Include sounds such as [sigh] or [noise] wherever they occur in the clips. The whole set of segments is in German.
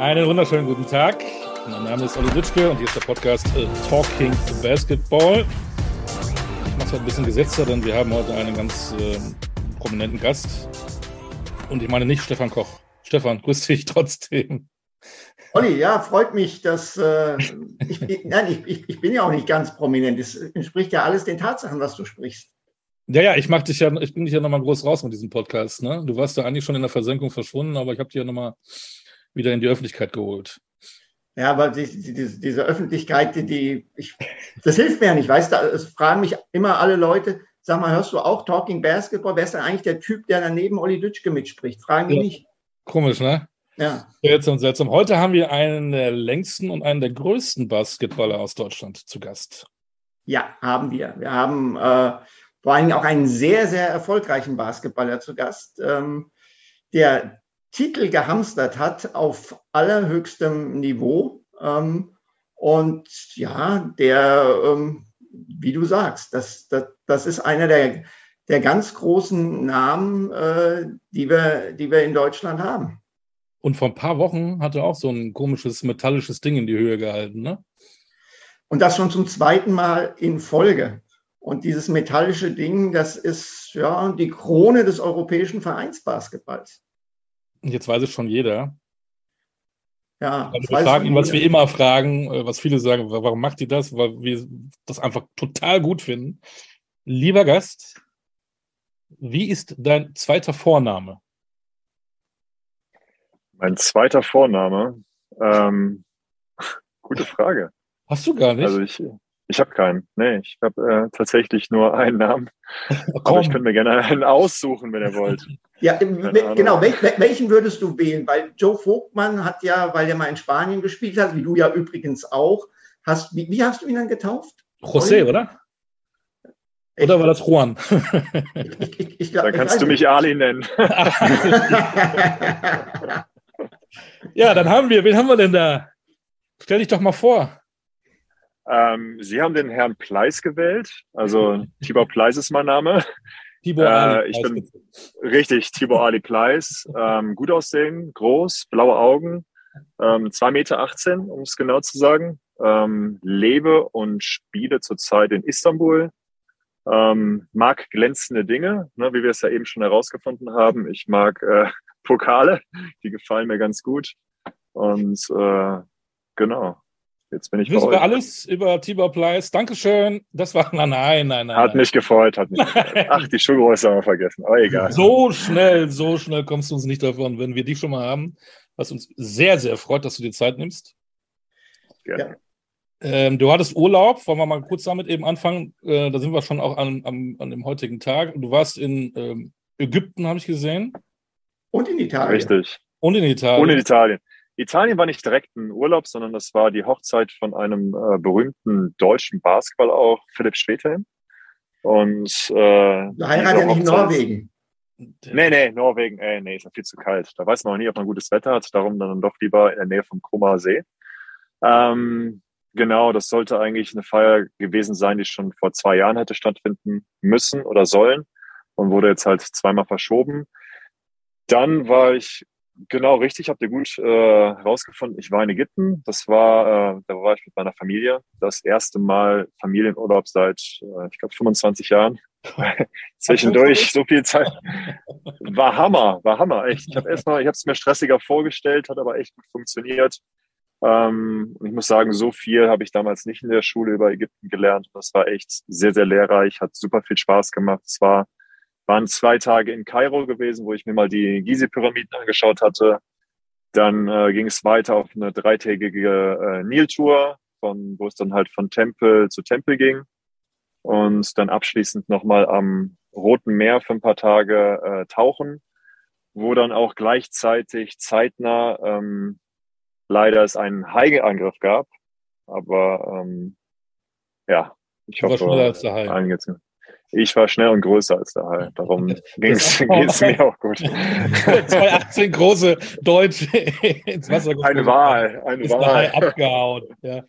Einen wunderschönen guten Tag. Mein Name ist Olli Ditschke und hier ist der Podcast äh, Talking Basketball. Ich mache es heute ein bisschen gesetzter, denn wir haben heute einen ganz äh, prominenten Gast. Und ich meine nicht Stefan Koch. Stefan, [laughs] grüß dich trotzdem. Olli, ja, freut mich, dass äh, ich, nein, ich, ich, ich bin ja auch nicht ganz prominent. Es entspricht ja alles den Tatsachen, was du sprichst. Ja, ja, ich mach dich ja, ich bin dich ja nochmal groß raus mit diesem Podcast. Ne? Du warst ja eigentlich schon in der Versenkung verschwunden, aber ich habe dich ja nochmal wieder in die Öffentlichkeit geholt. Ja, aber die, die, diese Öffentlichkeit, die, die ich, das hilft mir ja nicht. Weißt du, es fragen mich immer alle Leute, sag mal, hörst du auch Talking Basketball? Wer ist denn eigentlich der Typ, der daneben Olli Dütschke mitspricht? Fragen die ja. nicht. Komisch, ne? Ja. Seltsam, seltsam. Heute haben wir einen der längsten und einen der größten Basketballer aus Deutschland zu Gast. Ja, haben wir. Wir haben äh, vor allem auch einen sehr, sehr erfolgreichen Basketballer zu Gast, ähm, der Titel gehamstert hat auf allerhöchstem Niveau. Ähm, und ja, der, ähm, wie du sagst, das, das, das ist einer der, der ganz großen Namen, äh, die, wir, die wir in Deutschland haben. Und vor ein paar Wochen hat er auch so ein komisches metallisches Ding in die Höhe gehalten, ne? Und das schon zum zweiten Mal in Folge. Und dieses metallische Ding, das ist ja die Krone des europäischen Vereinsbasketballs. Jetzt weiß es schon jeder. Ja, also wir fragen ihn, was wir immer fragen, äh, was viele sagen, warum macht ihr das? Weil wir das einfach total gut finden. Lieber Gast, wie ist dein zweiter Vorname? Mein zweiter Vorname? Ähm, [laughs] gute Frage. Hast du gar nicht? Also ich, ich habe keinen. Nee, ich habe äh, tatsächlich nur einen Namen. [laughs] Aber ich könnte mir gerne einen aussuchen, wenn ihr wollt. [laughs] Ja, genau. Wel welchen würdest du wählen? Weil Joe Vogtmann hat ja, weil er mal in Spanien gespielt hat, wie du ja übrigens auch, hast, wie, wie hast du ihn dann getauft? José, oder? Oder war das Juan? Ich, ich, ich, dann kannst du mich Ali nennen. [laughs] ja, dann haben wir, wen haben wir denn da? Stell dich doch mal vor. Ähm, Sie haben den Herrn Pleis gewählt. Also Tibor Pleis ist mein Name. Tibor Ali. Äh, ich bin richtig, Tibor Ali Pleis. Ähm, gut aussehen, groß, blaue Augen, ähm, 2,18 Meter, um es genau zu sagen. Ähm, lebe und spiele zurzeit in Istanbul. Ähm, mag glänzende Dinge, ne, wie wir es ja eben schon herausgefunden haben. Ich mag äh, [laughs] Pokale, die gefallen mir ganz gut. Und äh, genau, Jetzt bin ich Wissen wir alles über Tibor Pleiss. Dankeschön. Das war, [laughs] nein, nein, nein. nein hat mich gefreut, hat mich gefreut. [laughs] Ach, die Schuhgröße haben wir vergessen. Aber egal. So schnell, so schnell kommst du uns nicht davon, wenn wir dich schon mal haben. Was uns sehr, sehr freut, dass du dir Zeit nimmst. Gerne. Ähm, du hattest Urlaub, wollen wir mal kurz damit eben anfangen. Äh, da sind wir schon auch an, an, an dem heutigen Tag. Du warst in ähm, Ägypten, habe ich gesehen. Und in Italien. Richtig. Und in Italien. Und in Italien. Italien war nicht direkt ein Urlaub, sondern das war die Hochzeit von einem äh, berühmten deutschen Basketball auch, Philipp Schwedhelm. Und äh, heiratet ja nicht in Norwegen. Nee, nee, Norwegen, ey, nee, ist ja viel zu kalt. Da weiß man auch nie, ob man gutes Wetter hat. Darum dann doch lieber in der Nähe vom Koma See. Ähm, genau, das sollte eigentlich eine Feier gewesen sein, die schon vor zwei Jahren hätte stattfinden müssen oder sollen und wurde jetzt halt zweimal verschoben. Dann war ich Genau, richtig, habt ihr gut äh, herausgefunden. Ich war in Ägypten. Das war, äh, da war ich mit meiner Familie. Das erste Mal Familienurlaub seit, äh, ich glaube, 25 Jahren. [laughs] Zwischendurch so viel Zeit. War Hammer, war Hammer, echt. Ich habe erstmal, ich habe es mir stressiger vorgestellt, hat aber echt gut funktioniert. Ähm, und ich muss sagen, so viel habe ich damals nicht in der Schule über Ägypten gelernt. Das war echt sehr, sehr lehrreich, hat super viel Spaß gemacht. Es war waren zwei Tage in Kairo gewesen, wo ich mir mal die Gizeh-Pyramiden angeschaut hatte. Dann äh, ging es weiter auf eine dreitägige äh, Niltour, wo es dann halt von Tempel zu Tempel ging. Und dann abschließend nochmal am Roten Meer für ein paar Tage äh, tauchen, wo dann auch gleichzeitig zeitnah ähm, leider es einen Haiangriff gab. Aber ähm, ja, ich hoffe, allen geht's mir. Ich war schnell und größer als der Hai. Darum [laughs] ging es [laughs] mir auch gut. [laughs] 218 große Deutsche ins Wasser gefallen. Eine Wahl. Eine ist Wahl. Der Hai abgehauen. Ja.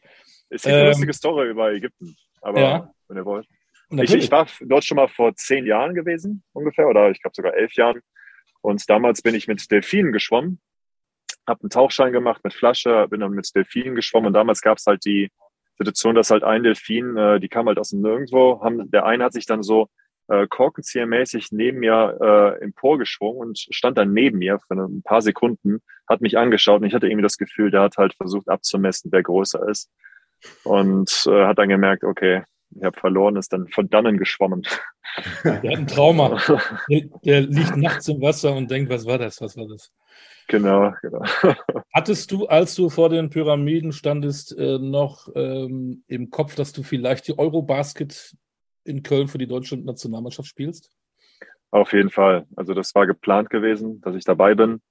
Ist eine ähm, lustige Story über Ägypten. Aber ja. wenn ihr wollt. Ich, ich, war dort schon mal vor zehn Jahren gewesen, ungefähr, oder ich glaube sogar elf Jahren. Und damals bin ich mit Delfinen geschwommen. habe einen Tauchschein gemacht mit Flasche, bin dann mit Delfinen geschwommen und damals gab es halt die Situation, dass halt ein Delfin, äh, die kam halt aus dem Nirgendwo, haben, der eine hat sich dann so äh, korkenziehermäßig neben mir äh, emporgeschwungen und stand dann neben mir für ein paar Sekunden, hat mich angeschaut und ich hatte irgendwie das Gefühl, der hat halt versucht abzumessen, wer größer ist. Und äh, hat dann gemerkt, okay, ich habe verloren, ist dann von dannen geschwommen. Der hat ein Trauma. [laughs] Der, der, liegt nachts im Wasser und denkt, was war das, was war das? Genau, genau. [laughs] Hattest du, als du vor den Pyramiden standest, äh, noch ähm, im Kopf, dass du vielleicht die Eurobasket in Köln für die deutsche Nationalmannschaft spielst? Auf jeden Fall. Also das war geplant gewesen, dass ich dabei bin.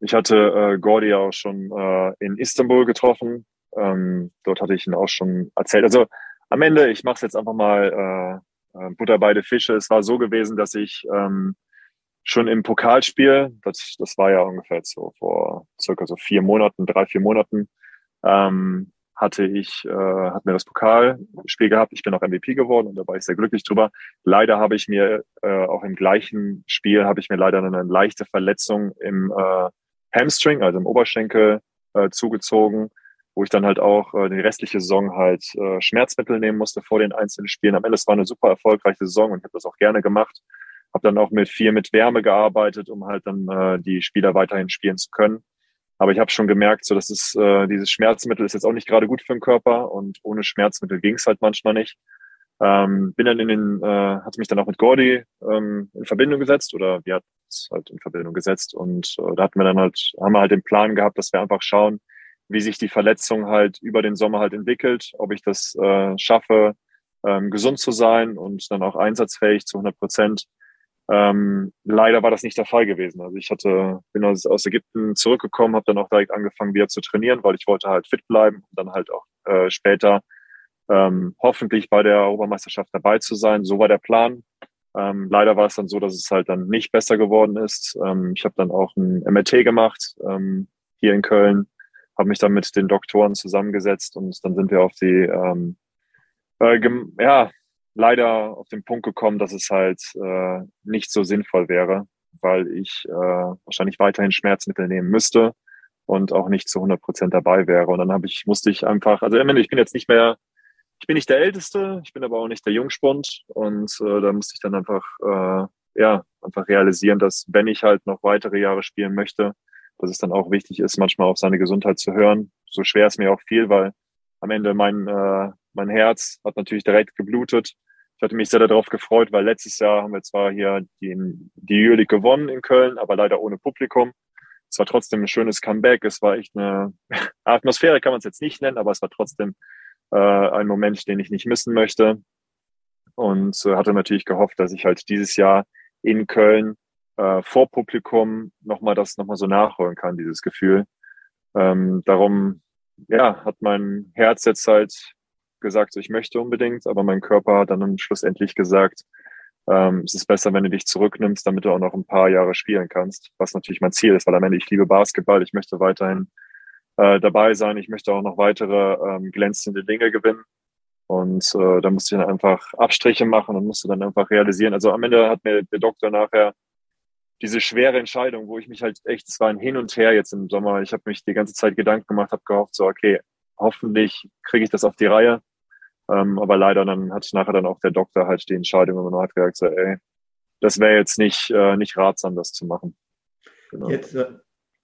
Ich hatte äh, Gordy auch schon äh, in Istanbul getroffen. Ähm, dort hatte ich ihn auch schon erzählt. Also am Ende, ich mache es jetzt einfach mal äh, äh, Butter beide Fische. Es war so gewesen, dass ich ähm, schon im Pokalspiel, das, das war ja ungefähr so vor circa so vier Monaten, drei, vier Monaten, ähm, hatte ich, äh, hat mir das Pokalspiel gehabt. Ich bin auch MVP geworden und da war ich sehr glücklich drüber. Leider habe ich mir äh, auch im gleichen Spiel habe ich mir leider eine leichte Verletzung im äh, Hamstring, also im Oberschenkel, äh, zugezogen, wo ich dann halt auch äh, die restliche Saison halt äh, Schmerzmittel nehmen musste vor den einzelnen Spielen. Am Ende es war eine super erfolgreiche Saison und ich habe das auch gerne gemacht. Habe dann auch mit viel mit Wärme gearbeitet, um halt dann äh, die Spieler weiterhin spielen zu können. Aber ich habe schon gemerkt, so dass es äh, dieses Schmerzmittel ist jetzt auch nicht gerade gut für den Körper und ohne Schmerzmittel ging es halt manchmal nicht. Ähm, bin dann in den, äh, hatte mich dann auch mit Gordy ähm, in Verbindung gesetzt oder wir hatten es halt in Verbindung gesetzt und äh, da hatten wir dann halt, haben wir halt den Plan gehabt, dass wir einfach schauen, wie sich die Verletzung halt über den Sommer halt entwickelt, ob ich das äh, schaffe, ähm, gesund zu sein und dann auch einsatzfähig zu 100 Prozent. Ähm, leider war das nicht der Fall gewesen. Also ich hatte, bin aus, aus Ägypten zurückgekommen, habe dann auch direkt angefangen wieder zu trainieren, weil ich wollte halt fit bleiben und dann halt auch äh, später ähm, hoffentlich bei der Europameisterschaft dabei zu sein. So war der Plan. Ähm, leider war es dann so, dass es halt dann nicht besser geworden ist. Ähm, ich habe dann auch ein MRT gemacht ähm, hier in Köln, habe mich dann mit den Doktoren zusammengesetzt und dann sind wir auf die ähm, äh, ja, leider auf den Punkt gekommen, dass es halt äh, nicht so sinnvoll wäre, weil ich äh, wahrscheinlich weiterhin Schmerzmittel nehmen müsste und auch nicht zu 100 Prozent dabei wäre. Und dann habe ich, musste ich einfach, also ich bin jetzt nicht mehr, ich bin nicht der Älteste, ich bin aber auch nicht der Jungspund und äh, da musste ich dann einfach, äh, ja, einfach realisieren, dass wenn ich halt noch weitere Jahre spielen möchte, dass es dann auch wichtig ist, manchmal auf seine Gesundheit zu hören. So schwer ist mir auch viel, weil am Ende mein, äh, mein Herz hat natürlich direkt geblutet. Ich hatte mich sehr darauf gefreut, weil letztes Jahr haben wir zwar hier die, die Euroleague gewonnen in Köln, aber leider ohne Publikum. Es war trotzdem ein schönes Comeback. Es war echt eine [laughs] Atmosphäre, kann man es jetzt nicht nennen, aber es war trotzdem äh, ein Moment, den ich nicht missen möchte. Und äh, hatte natürlich gehofft, dass ich halt dieses Jahr in Köln äh, vor Publikum nochmal das nochmal so nachholen kann, dieses Gefühl. Ähm, darum ja, hat mein Herz jetzt halt gesagt, so, ich möchte unbedingt, aber mein Körper hat dann schlussendlich gesagt, ähm, es ist besser, wenn du dich zurücknimmst, damit du auch noch ein paar Jahre spielen kannst, was natürlich mein Ziel ist, weil am Ende ich liebe Basketball, ich möchte weiterhin äh, dabei sein, ich möchte auch noch weitere ähm, glänzende Dinge gewinnen. Und äh, da musste ich dann einfach Abstriche machen und musste dann einfach realisieren. Also am Ende hat mir der Doktor nachher diese schwere Entscheidung, wo ich mich halt echt, es war ein Hin und Her jetzt im Sommer. Ich habe mich die ganze Zeit Gedanken gemacht, habe gehofft, so, okay, hoffentlich kriege ich das auf die Reihe. Ähm, aber leider dann hat nachher dann auch der Doktor halt die Entscheidung und hat gesagt, so, ey, das wäre jetzt nicht, äh, nicht ratsam, das zu machen. Genau. Jetzt, äh,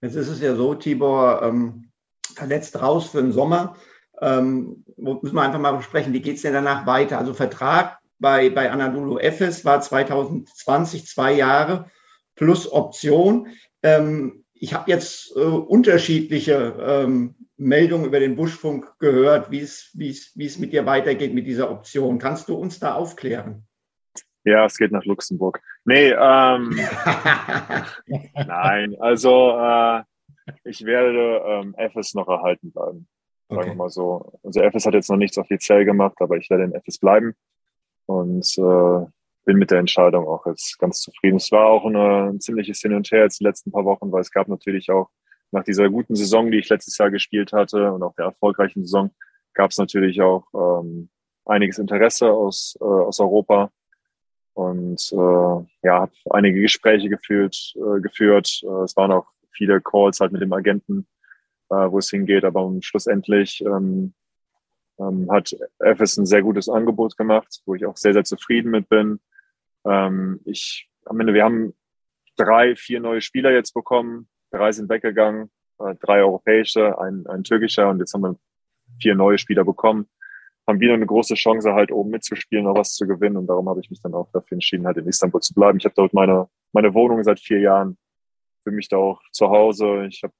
jetzt ist es ja so, Tibor, ähm, verletzt raus für den Sommer. Ähm, müssen wir einfach mal besprechen, wie geht es denn danach weiter? Also Vertrag bei, bei Anadolu Efes war 2020 zwei Jahre plus Option. Ähm, ich habe jetzt äh, unterschiedliche ähm, Meldungen über den Buschfunk gehört, wie es, mit dir weitergeht mit dieser Option. Kannst du uns da aufklären? Ja, es geht nach Luxemburg. Nee, ähm, [laughs] nein, also äh, ich werde ähm, FS noch erhalten bleiben. Sagen okay. wir mal so. Also FS hat jetzt noch nichts offiziell gemacht, aber ich werde in FS bleiben. Und äh, bin mit der Entscheidung auch jetzt ganz zufrieden. Es war auch eine, ein ziemliches Hin und Her jetzt die letzten paar Wochen, weil es gab natürlich auch nach dieser guten Saison, die ich letztes Jahr gespielt hatte und auch der erfolgreichen Saison, gab es natürlich auch ähm, einiges Interesse aus, äh, aus Europa und äh, ja, habe einige Gespräche geführt. Äh, geführt. Äh, es waren auch viele Calls halt mit dem Agenten, äh, wo es hingeht. Aber schlussendlich ähm, ähm, hat FS ein sehr gutes Angebot gemacht, wo ich auch sehr, sehr zufrieden mit bin. Ähm, ich, am Ende, wir haben drei, vier neue Spieler jetzt bekommen. Drei sind weggegangen, äh, drei europäische, ein, ein türkischer und jetzt haben wir vier neue Spieler bekommen. Haben wieder eine große Chance, halt oben mitzuspielen, noch was zu gewinnen. Und darum habe ich mich dann auch dafür entschieden, halt in Istanbul zu bleiben. Ich habe dort meine, meine Wohnung seit vier Jahren. Für mich da auch zu Hause. Ich habe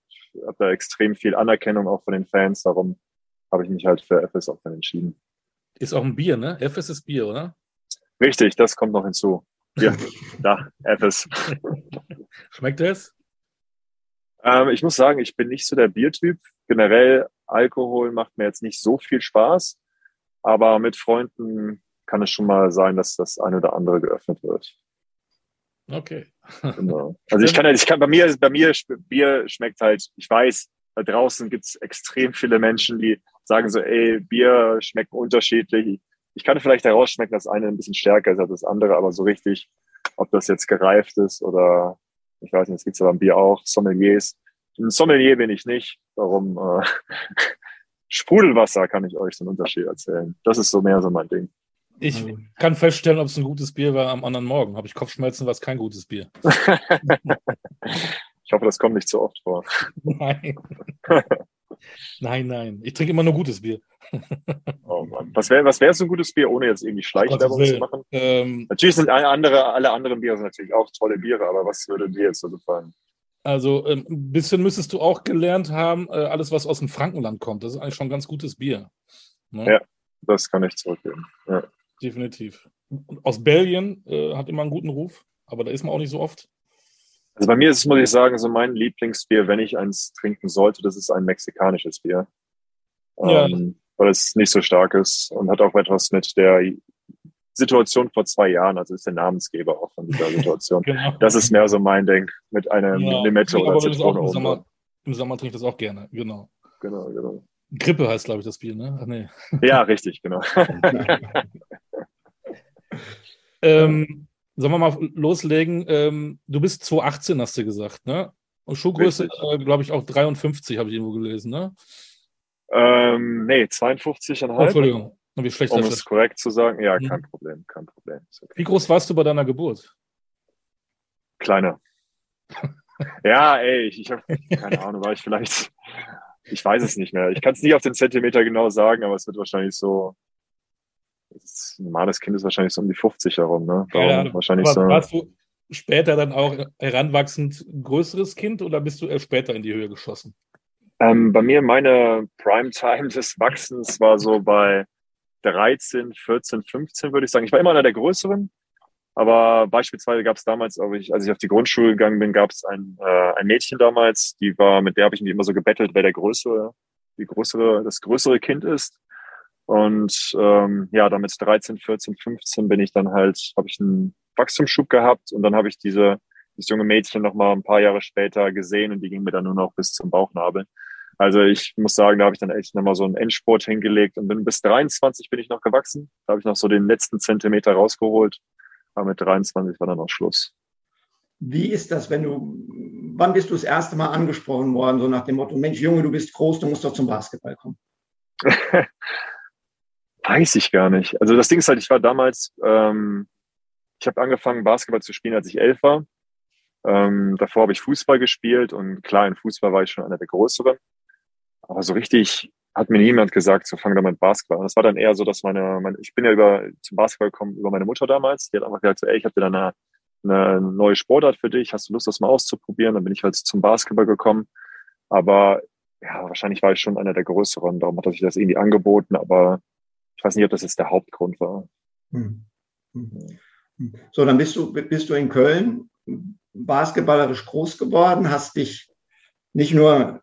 hab da extrem viel Anerkennung auch von den Fans. Darum habe ich mich halt für FS auch dann entschieden. Ist auch ein Bier, ne? FS ist Bier, oder? Richtig, das kommt noch hinzu. Ja, [laughs] da, FS. Schmeckt es? Ähm, ich muss sagen, ich bin nicht so der Biertyp. Generell Alkohol macht mir jetzt nicht so viel Spaß, aber mit Freunden kann es schon mal sein, dass das eine oder andere geöffnet wird. Okay. Genau. [laughs] Also ich kann ich kann bei mir, bei mir Bier schmeckt halt, ich weiß, da draußen gibt es extrem viele Menschen, die sagen so, ey, Bier schmeckt unterschiedlich. Ich kann vielleicht herausschmecken, dass eine ein bisschen stärker ist als das andere, aber so richtig, ob das jetzt gereift ist oder ich weiß nicht, es gibt ja beim Bier auch, Sommeliers. Ein Sommelier bin ich nicht. Darum äh, [laughs] Sprudelwasser kann ich euch den Unterschied erzählen. Das ist so mehr so mein Ding. Ich kann feststellen, ob es ein gutes Bier war am anderen Morgen. Habe ich Kopfschmerzen, war es kein gutes Bier. [laughs] [laughs] ich hoffe, das kommt nicht so oft vor. Nein. Nein, nein. Ich trinke immer nur gutes Bier. [laughs] oh Mann. Was wäre was wär so ein gutes Bier, ohne jetzt irgendwie Schleichwerbung zu machen? Ähm, natürlich sind alle, andere, alle anderen Biere natürlich auch tolle Biere, aber was würde dir jetzt so gefallen? Also ähm, ein bisschen müsstest du auch gelernt haben, äh, alles, was aus dem Frankenland kommt. Das ist eigentlich schon ein ganz gutes Bier. Ne? Ja, das kann ich zurückgeben. Ja. Definitiv. Aus Belgien äh, hat immer einen guten Ruf, aber da ist man auch nicht so oft. Also bei mir ist es, muss ich sagen, so mein Lieblingsbier, wenn ich eins trinken sollte, das ist ein mexikanisches Bier. Ja. Ähm, weil es nicht so stark ist und hat auch etwas mit der Situation vor zwei Jahren, also ist der Namensgeber auch von dieser [laughs] Situation. genau. Das ist mehr so mein Denk mit einer ja, Limette oder Zitrone im Sommer, Im Sommer trinke ich das auch gerne, genau. Genau, genau. Grippe heißt, glaube ich, das Bier, ne? Ach, nee. Ja, richtig, genau. [laughs] ähm, sollen wir mal loslegen? Ähm, du bist 218, hast du gesagt, ne? Und Schuhgröße, äh, glaube ich, auch 53, habe ich irgendwo gelesen, ne? Ähm, nee, 52,5. Oh, Entschuldigung, wie schlecht Um es korrekt zu sagen, ja, kein mhm. Problem, kein Problem. Okay. Wie groß warst du bei deiner Geburt? Kleiner. [laughs] ja, ey, ich, ich habe keine Ahnung, war ich vielleicht, ich weiß es nicht mehr. Ich kann es nicht auf den Zentimeter genau sagen, aber es wird wahrscheinlich so ein normales Kind ist wahrscheinlich so um die 50 herum, ne? ja, wahrscheinlich so. Warst du später dann auch heranwachsend ein größeres Kind oder bist du erst später in die Höhe geschossen? Ähm, bei mir meine Primetime des Wachsens war so bei 13, 14, 15, würde ich sagen. Ich war immer einer der Größeren, aber beispielsweise gab es damals, ich, als ich auf die Grundschule gegangen bin, gab es ein, äh, ein Mädchen damals, die war, mit der habe ich mich immer so gebettelt, wer der größere, die größere, das größere Kind ist. Und ähm, ja, damit 13, 14, 15 bin ich dann halt, habe ich einen Wachstumsschub gehabt und dann habe ich diese, dieses junge Mädchen noch mal ein paar Jahre später gesehen und die ging mir dann nur noch bis zum Bauchnabel. Also ich muss sagen, da habe ich dann echt nochmal so einen Endsport hingelegt und bin bis 23 bin ich noch gewachsen. Da habe ich noch so den letzten Zentimeter rausgeholt. Aber mit 23 war dann auch Schluss. Wie ist das, wenn du, wann bist du das erste Mal angesprochen worden, so nach dem Motto, Mensch, Junge, du bist groß, du musst doch zum Basketball kommen? [laughs] Weiß ich gar nicht. Also das Ding ist halt, ich war damals, ähm, ich habe angefangen, Basketball zu spielen, als ich elf war. Ähm, davor habe ich Fußball gespielt und klar, in Fußball war ich schon einer der Größeren. Aber so richtig hat mir niemand gesagt, so fang da mit Basketball an. Das war dann eher so, dass meine, meine ich bin ja über zum Basketball gekommen über meine Mutter damals. Die hat einfach gesagt, so, ey, ich habe dir da eine, eine neue Sportart für dich. Hast du Lust, das mal auszuprobieren? Dann bin ich halt zum Basketball gekommen. Aber ja, wahrscheinlich war ich schon einer der Größeren. Darum hat er sich das irgendwie angeboten. Aber ich weiß nicht, ob das jetzt der Hauptgrund war. Hm. Hm. So, dann bist du, bist du in Köln basketballerisch groß geworden, hast dich nicht nur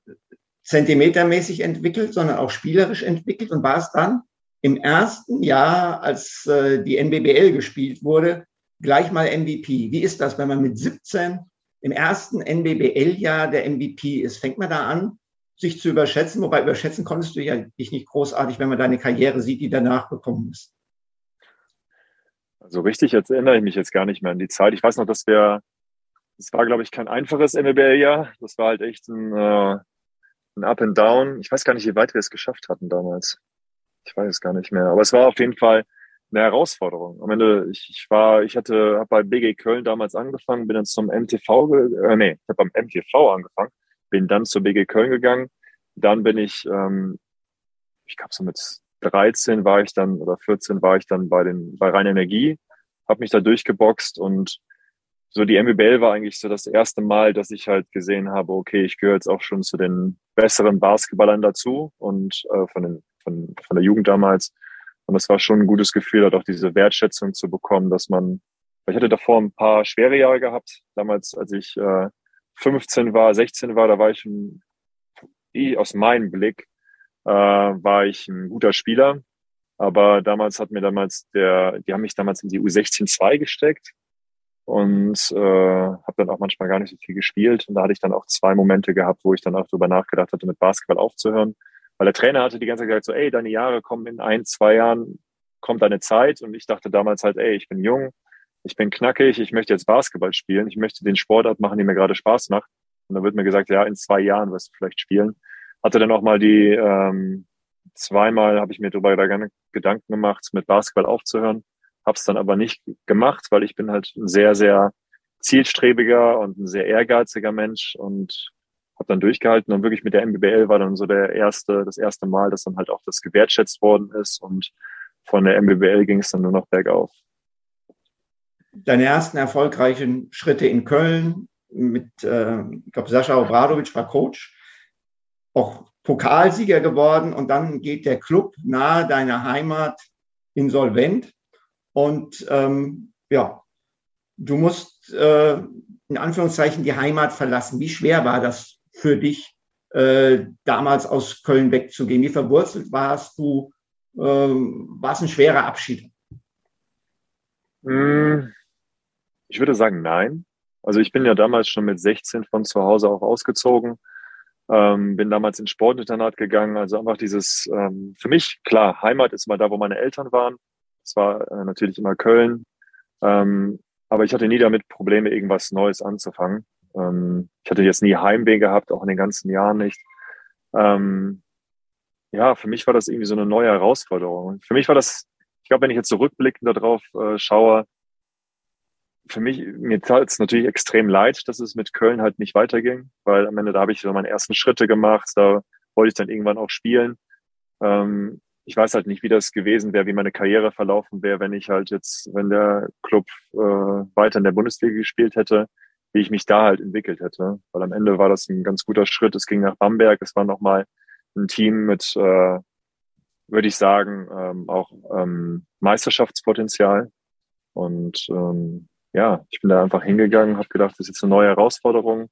zentimetermäßig entwickelt, sondern auch spielerisch entwickelt und warst dann im ersten Jahr, als äh, die NBBL gespielt wurde, gleich mal MVP. Wie ist das, wenn man mit 17 im ersten NBBL-Jahr der MVP ist? Fängt man da an, sich zu überschätzen, wobei überschätzen konntest du ja dich nicht großartig, wenn man deine Karriere sieht, die danach gekommen ist. Also richtig, jetzt erinnere ich mich jetzt gar nicht mehr an die Zeit. Ich weiß noch, dass wir es war, glaube ich, kein einfaches MLBL-Jahr. Das war halt echt ein, äh, ein Up and Down. Ich weiß gar nicht, wie weit wir es geschafft hatten damals. Ich weiß es gar nicht mehr. Aber es war auf jeden Fall eine Herausforderung. Am Ende, ich, ich war, ich hatte, habe bei BG Köln damals angefangen, bin dann zum MTV, äh, nee, ich habe beim MTV angefangen, bin dann zur BG Köln gegangen. Dann bin ich, ähm, ich glaube so mit 13 war ich dann oder 14 war ich dann bei den bei Rhein Energie, habe mich da durchgeboxt und so die MBL war eigentlich so das erste Mal, dass ich halt gesehen habe, okay, ich gehöre jetzt auch schon zu den besseren Basketballern dazu und äh, von, den, von, von der Jugend damals. Und das war schon ein gutes Gefühl, halt auch diese Wertschätzung zu bekommen, dass man, ich hatte davor ein paar schwere Jahre gehabt. Damals, als ich äh, 15 war, 16 war, da war ich ein, aus meinem Blick, äh, war ich ein guter Spieler. Aber damals hat mir damals der, die haben mich damals in die U16 2 gesteckt und äh, habe dann auch manchmal gar nicht so viel gespielt. Und da hatte ich dann auch zwei Momente gehabt, wo ich dann auch darüber nachgedacht hatte, mit Basketball aufzuhören. Weil der Trainer hatte die ganze Zeit gesagt, so, ey, deine Jahre kommen in ein, zwei Jahren, kommt deine Zeit. Und ich dachte damals halt, ey, ich bin jung, ich bin knackig, ich möchte jetzt Basketball spielen, ich möchte den Sportart machen, die mir gerade Spaß macht. Und dann wird mir gesagt, ja, in zwei Jahren wirst du vielleicht spielen. Hatte dann auch mal die, ähm, zweimal habe ich mir darüber Gedanken gemacht, mit Basketball aufzuhören. Hab's dann aber nicht gemacht, weil ich bin halt ein sehr, sehr zielstrebiger und ein sehr ehrgeiziger Mensch und habe dann durchgehalten und wirklich mit der MBBL war dann so der erste, das erste Mal, dass dann halt auch das gewertschätzt worden ist und von der MBBL ging es dann nur noch bergauf. Deine ersten erfolgreichen Schritte in Köln mit, äh, ich glaube, Sascha Obradovic war Coach, auch Pokalsieger geworden und dann geht der Club nahe deiner Heimat insolvent und ähm, ja, du musst äh, in Anführungszeichen die Heimat verlassen. Wie schwer war das für dich, äh, damals aus Köln wegzugehen? Wie verwurzelt warst du? Äh, war es ein schwerer Abschied? Hm, ich würde sagen, nein. Also ich bin ja damals schon mit 16 von zu Hause auch ausgezogen. Ähm, bin damals ins Sportinternat gegangen. Also einfach dieses, ähm, für mich, klar, Heimat ist mal da, wo meine Eltern waren. Es war äh, natürlich immer Köln. Ähm, aber ich hatte nie damit Probleme, irgendwas Neues anzufangen. Ähm, ich hatte jetzt nie Heimweh gehabt, auch in den ganzen Jahren nicht. Ähm, ja, für mich war das irgendwie so eine neue Herausforderung. Für mich war das, ich glaube, wenn ich jetzt zurückblickend darauf äh, schaue, für mich, mir tat es natürlich extrem leid, dass es mit Köln halt nicht weiterging, weil am Ende da habe ich so meine ersten Schritte gemacht, da wollte ich dann irgendwann auch spielen. Ähm, ich weiß halt nicht, wie das gewesen wäre, wie meine Karriere verlaufen wäre, wenn ich halt jetzt, wenn der Club äh, weiter in der Bundesliga gespielt hätte, wie ich mich da halt entwickelt hätte. Weil am Ende war das ein ganz guter Schritt. Es ging nach Bamberg. Es war nochmal ein Team mit, äh, würde ich sagen, ähm, auch ähm, Meisterschaftspotenzial. Und ähm, ja, ich bin da einfach hingegangen, habe gedacht, das ist jetzt eine neue Herausforderung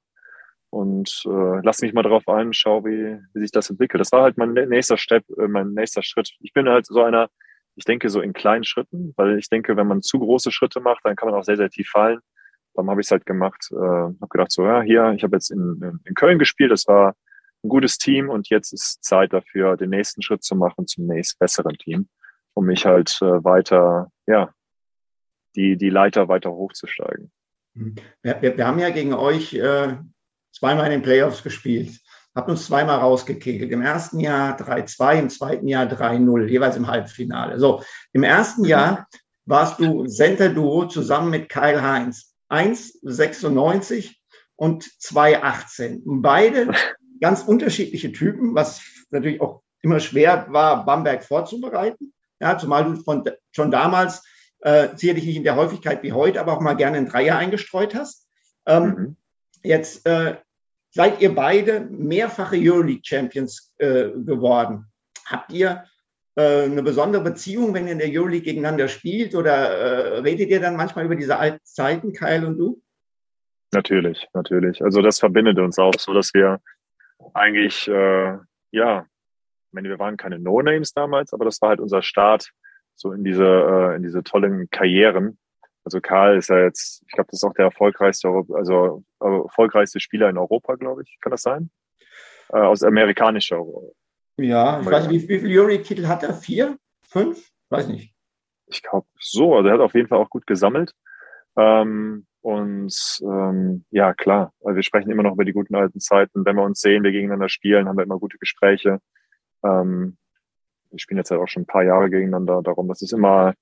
und äh, lass mich mal drauf ein, schau, wie, wie sich das entwickelt. Das war halt mein nächster Step, äh, mein nächster Schritt. Ich bin halt so einer, ich denke so in kleinen Schritten, weil ich denke, wenn man zu große Schritte macht, dann kann man auch sehr, sehr tief fallen. Dann habe ich es halt gemacht, äh, habe gedacht, so ja, hier, ich habe jetzt in, in Köln gespielt, das war ein gutes Team und jetzt ist Zeit dafür, den nächsten Schritt zu machen zum nächst besseren Team, um mich halt äh, weiter, ja, die, die Leiter weiter hochzusteigen. Mhm. Wir, wir, wir haben ja gegen euch äh, zweimal in den Playoffs gespielt, habt uns zweimal rausgekegelt. Im ersten Jahr 3-2, im zweiten Jahr 3-0, jeweils im Halbfinale. So, im ersten Jahr warst du Center-Duo zusammen mit Kyle Heinz. 1,96 und 2,18. Beide [laughs] ganz unterschiedliche Typen, was natürlich auch immer schwer war, Bamberg vorzubereiten. Ja, zumal du von, schon damals äh, sicherlich nicht in der Häufigkeit wie heute, aber auch mal gerne einen Dreier eingestreut hast. Ähm, mhm. Jetzt äh, seid ihr beide mehrfache Euroleague-Champions äh, geworden. Habt ihr äh, eine besondere Beziehung, wenn ihr in der Euroleague gegeneinander spielt? Oder äh, redet ihr dann manchmal über diese alten Zeiten, Kyle und du? Natürlich, natürlich. Also das verbindet uns auch so, dass wir eigentlich, äh, ja, ich meine, wir waren keine No-Names damals, aber das war halt unser Start so in diese, äh, in diese tollen Karrieren. Also Karl ist ja jetzt, ich glaube, das ist auch der erfolgreichste, also äh, erfolgreichste Spieler in Europa, glaube ich. Kann das sein? Äh, aus amerikanischer. Ja, ich weiß nicht, wie, wie viele Jury-Titel hat er? Vier? Fünf? Weiß nicht. Ich glaube so, also er hat auf jeden Fall auch gut gesammelt. Ähm, Und ähm, ja, klar, also wir sprechen immer noch über die guten alten Zeiten. Wenn wir uns sehen, wir gegeneinander spielen, haben wir immer gute Gespräche. Ähm, wir spielen jetzt halt auch schon ein paar Jahre gegeneinander. Darum, das ist immer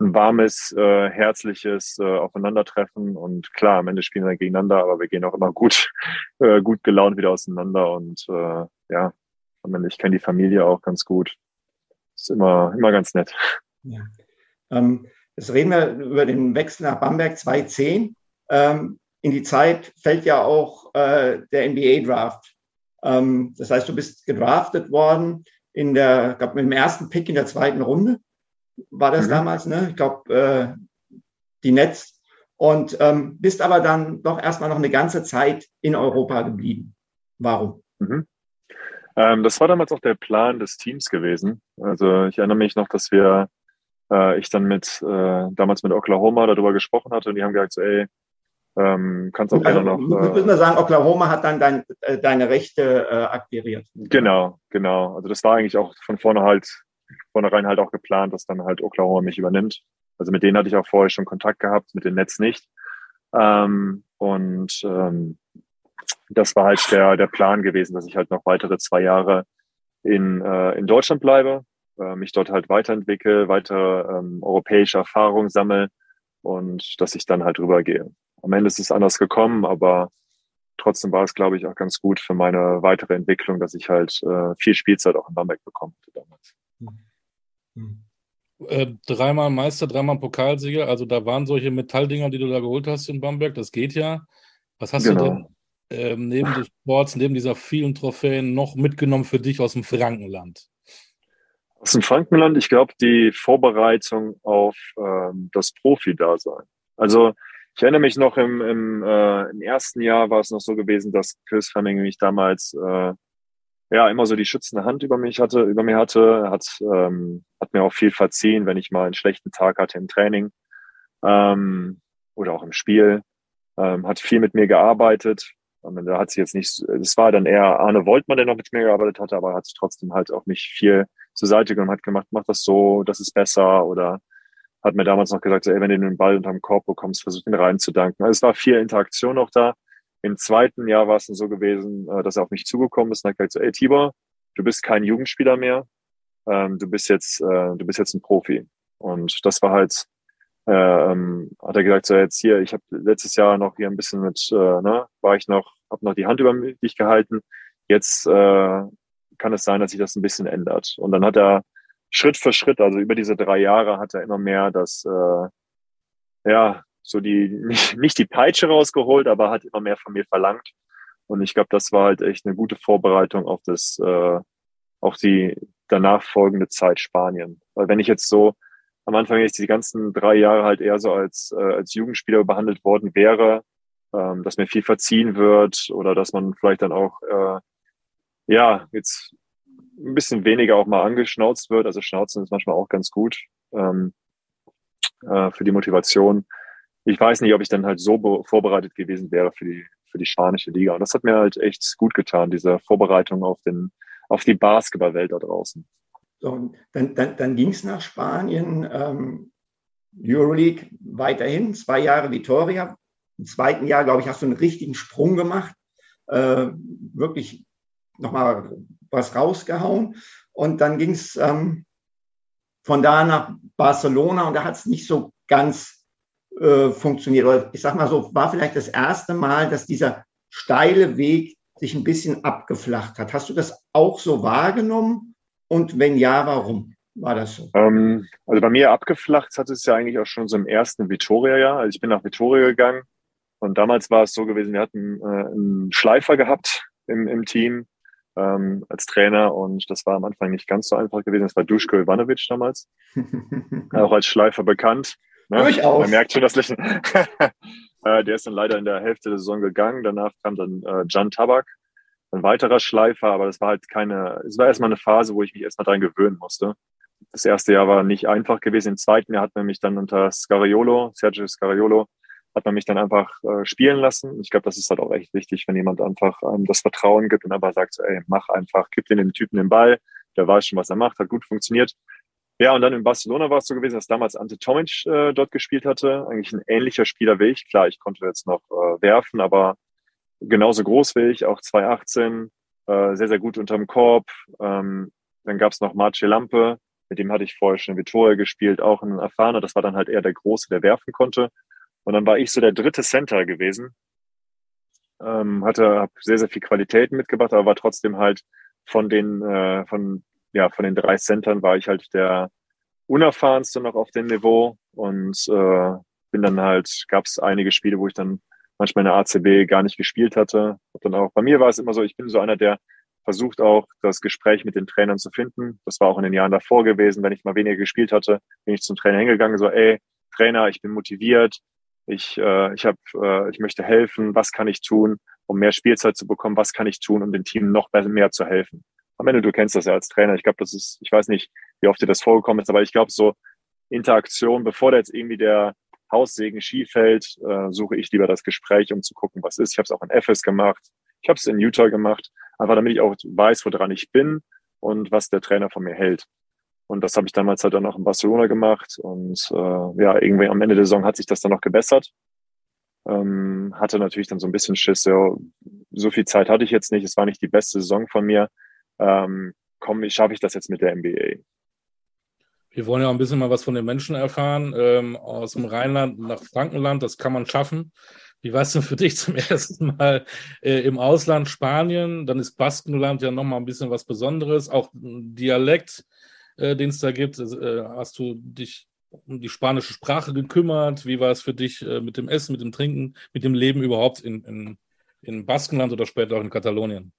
ein warmes, äh, herzliches äh, Aufeinandertreffen. Und klar, am Ende spielen wir gegeneinander, aber wir gehen auch immer gut, [laughs] äh, gut gelaunt wieder auseinander. Und äh, ja, am Ende, ich kenne die Familie auch ganz gut. Ist immer, immer ganz nett. Ja. Ähm, jetzt reden wir über den Wechsel nach Bamberg 2010. Ähm, in die Zeit fällt ja auch äh, der NBA-Draft. Ähm, das heißt, du bist gedraftet worden in der, ich glaube, mit dem ersten Pick in der zweiten Runde war das mhm. damals, ne? Ich glaube, äh, die Netz. Und ähm, bist aber dann doch erstmal noch eine ganze Zeit in Europa geblieben. Warum? Mhm. Ähm, das war damals auch der Plan des Teams gewesen. Also ich erinnere mich noch, dass wir, äh, ich dann mit, äh, damals mit Oklahoma darüber gesprochen hatte und die haben gesagt, so, ey, ähm, kannst auch also, gerne noch. Äh, müssen wir sagen, Oklahoma hat dann dein, äh, deine Rechte äh, akquiriert. Genau, genau. Also das war eigentlich auch von vorne halt vornherein halt auch geplant, dass dann halt Oklahoma mich übernimmt. Also mit denen hatte ich auch vorher schon Kontakt gehabt, mit dem Netz nicht. Ähm, und ähm, das war halt der, der Plan gewesen, dass ich halt noch weitere zwei Jahre in, äh, in Deutschland bleibe, äh, mich dort halt weiterentwickle, weitere ähm, europäische Erfahrung sammle und dass ich dann halt rübergehe. Am Ende ist es anders gekommen, aber trotzdem war es, glaube ich, auch ganz gut für meine weitere Entwicklung, dass ich halt äh, viel Spielzeit auch in Bamberg bekommen hatte damals. Hm. Äh, dreimal Meister, dreimal Pokalsieger, also da waren solche Metalldinger, die du da geholt hast in Bamberg, das geht ja. Was hast genau. du denn äh, neben des Sports, neben dieser vielen Trophäen noch mitgenommen für dich aus dem Frankenland? Aus dem Frankenland, ich glaube, die Vorbereitung auf ähm, das Profi-Dasein. Also ich erinnere mich noch im, im, äh, im ersten Jahr war es noch so gewesen, dass Chris Fleming mich damals äh, ja immer so die schützende Hand über mich hatte, über mir hatte, hat, ähm, hat mir auch viel verziehen, wenn ich mal einen schlechten Tag hatte im Training ähm, oder auch im Spiel. Ähm, hat viel mit mir gearbeitet. Und da hat sie jetzt nicht, es war dann eher Arne Woltmann, der noch mit mir gearbeitet hatte, aber hat trotzdem halt auch mich viel zur Seite genommen, hat gemacht, mach das so, das ist besser oder hat mir damals noch gesagt, so, ey, wenn du den Ball unterm Korb bekommst, versuch ihn reinzudanken. Also es war viel Interaktion auch da. Im zweiten Jahr war es dann so gewesen, äh, dass er auf mich zugekommen ist und hat gesagt, so, ey Tibor, du bist kein Jugendspieler mehr, ähm, du bist jetzt, äh, du bist jetzt ein Profi. Und das war halt, äh, ähm, hat er gesagt, so jetzt hier, ich habe letztes Jahr noch hier ein bisschen mit, äh, ne, war ich noch, habe noch die Hand über dich gehalten. Jetzt äh, kann es sein, dass sich das ein bisschen ändert. Und dann hat er Schritt für Schritt, also über diese drei Jahre, hat er immer mehr das, äh, ja, so die, nicht, [laughs] nicht die Peitsche rausgeholt, aber hat immer mehr von mir verlangt. Und ich glaube, das war halt echt eine gute Vorbereitung auf das, äh, auf die danach folgende Zeit Spanien. Weil wenn ich jetzt so am Anfang jetzt die ganzen drei Jahre halt eher so als, äh, als Jugendspieler behandelt worden wäre, ähm, dass mir viel verziehen wird oder dass man vielleicht dann auch, äh, ja, jetzt ein bisschen weniger auch mal angeschnauzt wird. Also Schnauzen ist manchmal auch ganz gut ähm, äh, für die Motivation ich weiß nicht, ob ich dann halt so vorbereitet gewesen wäre für die, für die spanische Liga. Und das hat mir halt echt gut getan, diese Vorbereitung auf, den, auf die Basketballwelt da draußen. So, dann dann, dann ging es nach Spanien, ähm, Euroleague weiterhin, zwei Jahre Vitoria. Im zweiten Jahr, glaube ich, hast du einen richtigen Sprung gemacht, äh, wirklich nochmal was rausgehauen. Und dann ging es ähm, von da nach Barcelona und da hat es nicht so ganz äh, funktioniert. Oder ich sag mal so, war vielleicht das erste Mal, dass dieser steile Weg sich ein bisschen abgeflacht hat. Hast du das auch so wahrgenommen? Und wenn ja, warum war das so? Ähm, also bei mir abgeflacht hat es ja eigentlich auch schon so im ersten Vitoria-Jahr. Also ich bin nach Vitoria gegangen und damals war es so gewesen, wir hatten äh, einen Schleifer gehabt im, im Team ähm, als Trainer und das war am Anfang nicht ganz so einfach gewesen. Das war Duschko Ivanovic damals, [laughs] auch als Schleifer bekannt. Ne? Durchaus. Man merkt schon das Lächeln. [laughs] äh, der ist dann leider in der Hälfte der Saison gegangen. Danach kam dann äh, Jan Tabak, ein weiterer Schleifer, aber das war halt keine, es war erstmal eine Phase, wo ich mich erstmal dran gewöhnen musste. Das erste Jahr war nicht einfach gewesen. Im zweiten Jahr hat man mich dann unter Scariolo, Sergio Scariolo, hat man mich dann einfach äh, spielen lassen. Ich glaube, das ist halt auch echt wichtig, wenn jemand einfach einem das Vertrauen gibt und einfach sagt, ey, mach einfach, gib den Typen den Ball, der weiß schon, was er macht, hat gut funktioniert Ja, und dann in Barcelona war es so gewesen, dass damals Ante Tomic äh, dort gespielt hatte. Eigentlich ein ähnlicher Spieler wie ich. Klar, ich konnte jetzt noch äh, werfen, aber genauso groß wie ich, auch 2,18, äh, sehr, sehr gut unterm Korb. Ähm, dann gab es noch Marce Lampe, mit dem hatte ich vorher schon in Vittoria gespielt, auch ein erfahrener. Das war dann halt eher der Große, der werfen konnte. Und dann war ich so der dritte Center gewesen. Ähm, hatte hab sehr, sehr viel Qualitäten mitgebracht, aber war trotzdem halt von den, äh, von, ja, von den drei Centern war ich halt der unerfahrenste noch auf dem Niveau und äh, bin dann halt, gab es einige Spiele, wo ich dann manchmal in der ACB gar nicht gespielt hatte. Und dann auch, bei mir war es immer so, ich bin so einer, der versucht auch, das Gespräch mit den Trainern zu finden. Das war auch in den Jahren davor gewesen, wenn ich mal weniger gespielt hatte, bin ich zum Trainer hingegangen, so, ey, Trainer, ich bin motiviert, ich, äh, ich, hab, äh, ich möchte helfen, was kann ich tun, um mehr Spielzeit zu bekommen, was kann ich tun, um dem Team noch mehr zu helfen. Am Ende, du kennst das ja als Trainer. Ich glaube, das ist, ich weiß nicht, wie oft dir das vorgekommen ist, aber ich glaube, so Interaktion, bevor da jetzt irgendwie der Haussegen schief fällt, äh, suche ich lieber das Gespräch, um zu gucken, was ist. Ich habe es auch in FS gemacht, ich habe es in Utah gemacht, einfach damit ich auch weiß, woran ich bin und was der Trainer von mir hält. Und das habe ich damals halt dann auch in Barcelona gemacht. Und äh, ja, irgendwie am Ende der Saison hat sich das dann noch gebessert. Ähm, hatte natürlich dann so ein bisschen Schiss. Ja, so viel Zeit hatte ich jetzt nicht. Es war nicht die beste Saison von mir. Ähm, komm, schaffe ich das jetzt mit der NBA? Wir wollen ja auch ein bisschen mal was von den Menschen erfahren. Ähm, aus dem Rheinland nach Frankenland, das kann man schaffen. Wie war es denn für dich zum [laughs] ersten Mal äh, im Ausland, Spanien? Dann ist Baskenland ja nochmal ein bisschen was Besonderes. Auch Dialekt äh, den es da gibt. Äh, hast du dich um die spanische Sprache gekümmert? Wie war es für dich äh, mit dem Essen, mit dem Trinken, mit dem Leben überhaupt in, in, in Baskenland oder später auch in Katalonien?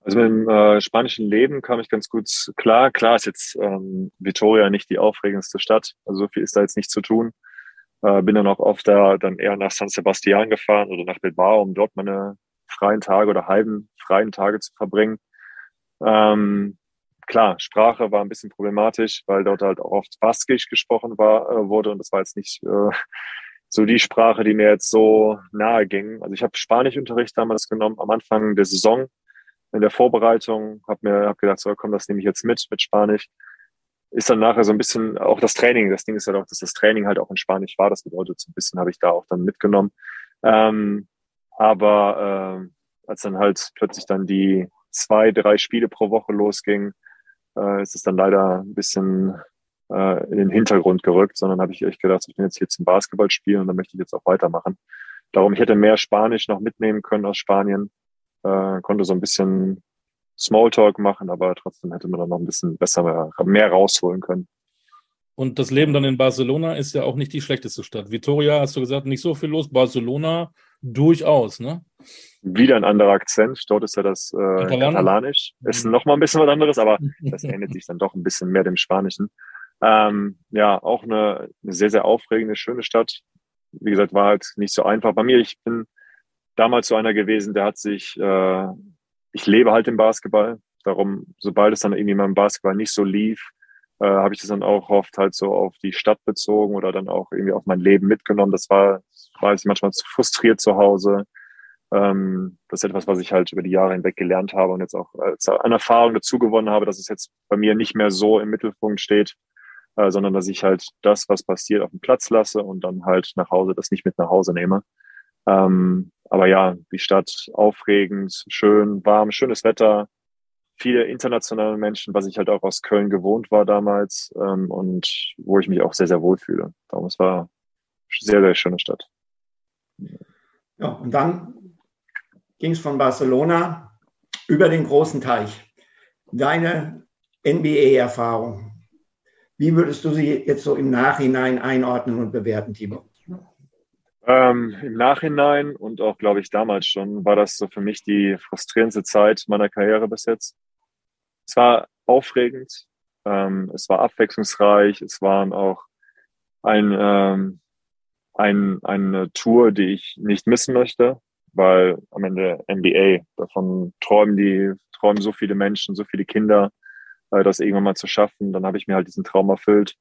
Also mit dem äh, spanischen Leben kam ich ganz gut klar. Klar ist jetzt ähm, Vitoria nicht die aufregendste Stadt, also so viel ist da jetzt nicht zu tun. Äh, bin dann auch oft da dann eher nach San Sebastian gefahren oder nach Bilbao, um dort meine freien Tage oder halben freien Tage zu verbringen. Ähm, klar, Sprache war ein bisschen problematisch, weil dort halt auch oft Baskisch gesprochen war, äh, wurde und das war jetzt nicht äh, so die Sprache, die mir jetzt so nahe ging. Also ich habe Spanischunterricht damals genommen am Anfang der Saison in der Vorbereitung, habe mir hab gedacht, so komm, das nehme ich jetzt mit mit Spanisch. Ist dann nachher so ein bisschen auch das Training. Das Ding ist ja halt auch, dass das Training halt auch in Spanisch war. Das bedeutet, so ein bisschen habe ich da auch dann mitgenommen. Ähm, aber äh, als dann halt plötzlich dann die zwei, drei Spiele pro Woche losging, äh, ist es dann leider ein bisschen äh, in den Hintergrund gerückt, sondern habe ich echt gedacht, ich bin jetzt hier zum Basketball spielen und dann möchte ich jetzt auch weitermachen. Darum, ich hätte mehr Spanisch noch mitnehmen können aus Spanien, äh, konnte so ein bisschen Smalltalk machen, aber trotzdem hätte man dann noch ein bisschen besser mehr, mehr rausholen können. Und das Leben dann in Barcelona ist ja auch nicht die schlechteste Stadt. Vitoria, hast du gesagt, nicht so viel los. Barcelona durchaus, ne? Wieder ein anderer Akzent. Dort ist ja das äh, Katalan? Katalanisch. Ist mhm. noch mal ein bisschen was anderes, aber [laughs] das ähnelt sich dann doch ein bisschen mehr dem Spanischen. Ähm, ja, auch eine, eine sehr, sehr aufregende, schöne Stadt. Wie gesagt, war halt nicht so einfach. Bei mir, ich bin damals so einer gewesen, der hat sich, äh, ich lebe halt im Basketball. Darum, sobald es dann irgendwie mal im Basketball nicht so lief, äh, habe ich das dann auch oft halt so auf die Stadt bezogen oder dann auch irgendwie auf mein Leben mitgenommen. Das war, ich manchmal zu frustriert zu Hause. Ähm, das ist etwas, was ich halt über die Jahre hinweg gelernt habe und jetzt auch als an Erfahrung dazu gewonnen habe, dass es jetzt bei mir nicht mehr so im Mittelpunkt steht, äh, sondern dass ich halt das, was passiert, auf den Platz lasse und dann halt nach Hause das nicht mit nach Hause nehme. Ähm, aber ja, die Stadt aufregend, schön, warm, schönes Wetter, viele internationale Menschen, was ich halt auch aus Köln gewohnt war damals ähm, und wo ich mich auch sehr, sehr wohl fühle. Darum, es war eine sehr, sehr schöne Stadt. Ja, und dann ging es von Barcelona über den großen Teich. Deine NBA-Erfahrung, wie würdest du sie jetzt so im Nachhinein einordnen und bewerten, Timo? Ähm, Im Nachhinein und auch, glaube ich, damals schon, war das so für mich die frustrierendste Zeit meiner Karriere bis jetzt es war aufregend, ähm, es war abwechslungsreich, es waren auch ein, ähm, ein, eine Tour, die ich nicht missen möchte, weil am Ende NBA, davon träumen die, träumen so viele Menschen, so viele Kinder, äh, das irgendwann mal zu schaffen. Dann habe ich mir halt diesen Traum erfüllt.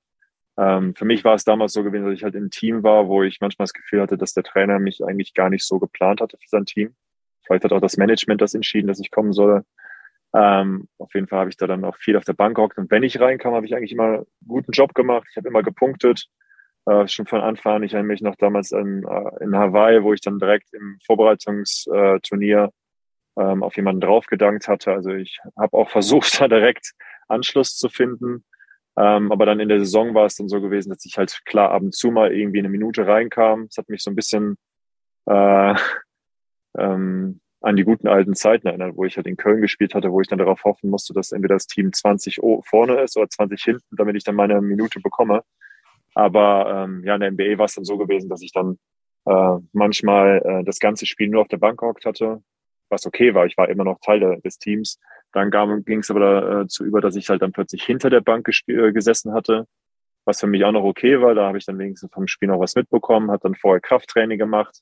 Ähm, für mich war es damals so gewesen, dass ich halt im Team war, wo ich manchmal das Gefühl hatte, dass der Trainer mich eigentlich gar nicht so geplant hatte für sein Team. Vielleicht hat auch das Management das entschieden, dass ich kommen soll. Ähm, auf jeden Fall habe ich da dann auch viel auf der Bank gehockt. Und wenn ich reinkam, habe ich eigentlich immer einen guten Job gemacht. Ich habe immer gepunktet. Äh, schon von Anfang an. Ich erinnere mich noch damals in, äh, in Hawaii, wo ich dann direkt im Vorbereitungsturnier ähm, auf jemanden draufgedankt hatte. Also ich habe auch [laughs] versucht, da direkt Anschluss zu finden. Ähm, aber dann in der Saison war es dann so gewesen, dass ich halt klar ab und zu mal irgendwie eine Minute reinkam. Das hat mich so ein bisschen äh, [laughs] ähm, an die guten alten Zeiten erinnert, wo ich halt in Köln gespielt hatte, wo ich dann darauf hoffen musste, dass entweder das Team 20 vorne ist oder 20 hinten, damit ich dann meine Minute bekomme. Aber ähm, ja, in der NBA war es dann so gewesen, dass ich dann äh, manchmal äh, das ganze Spiel nur auf der Bank gehockt hatte, was okay war. Ich war immer noch Teil des Teams. Dann ging es aber dazu äh, über, dass ich halt dann plötzlich hinter der Bank äh, gesessen hatte, was für mich auch noch okay war. Da habe ich dann wenigstens vom Spiel noch was mitbekommen, hat dann vorher Krafttraining gemacht.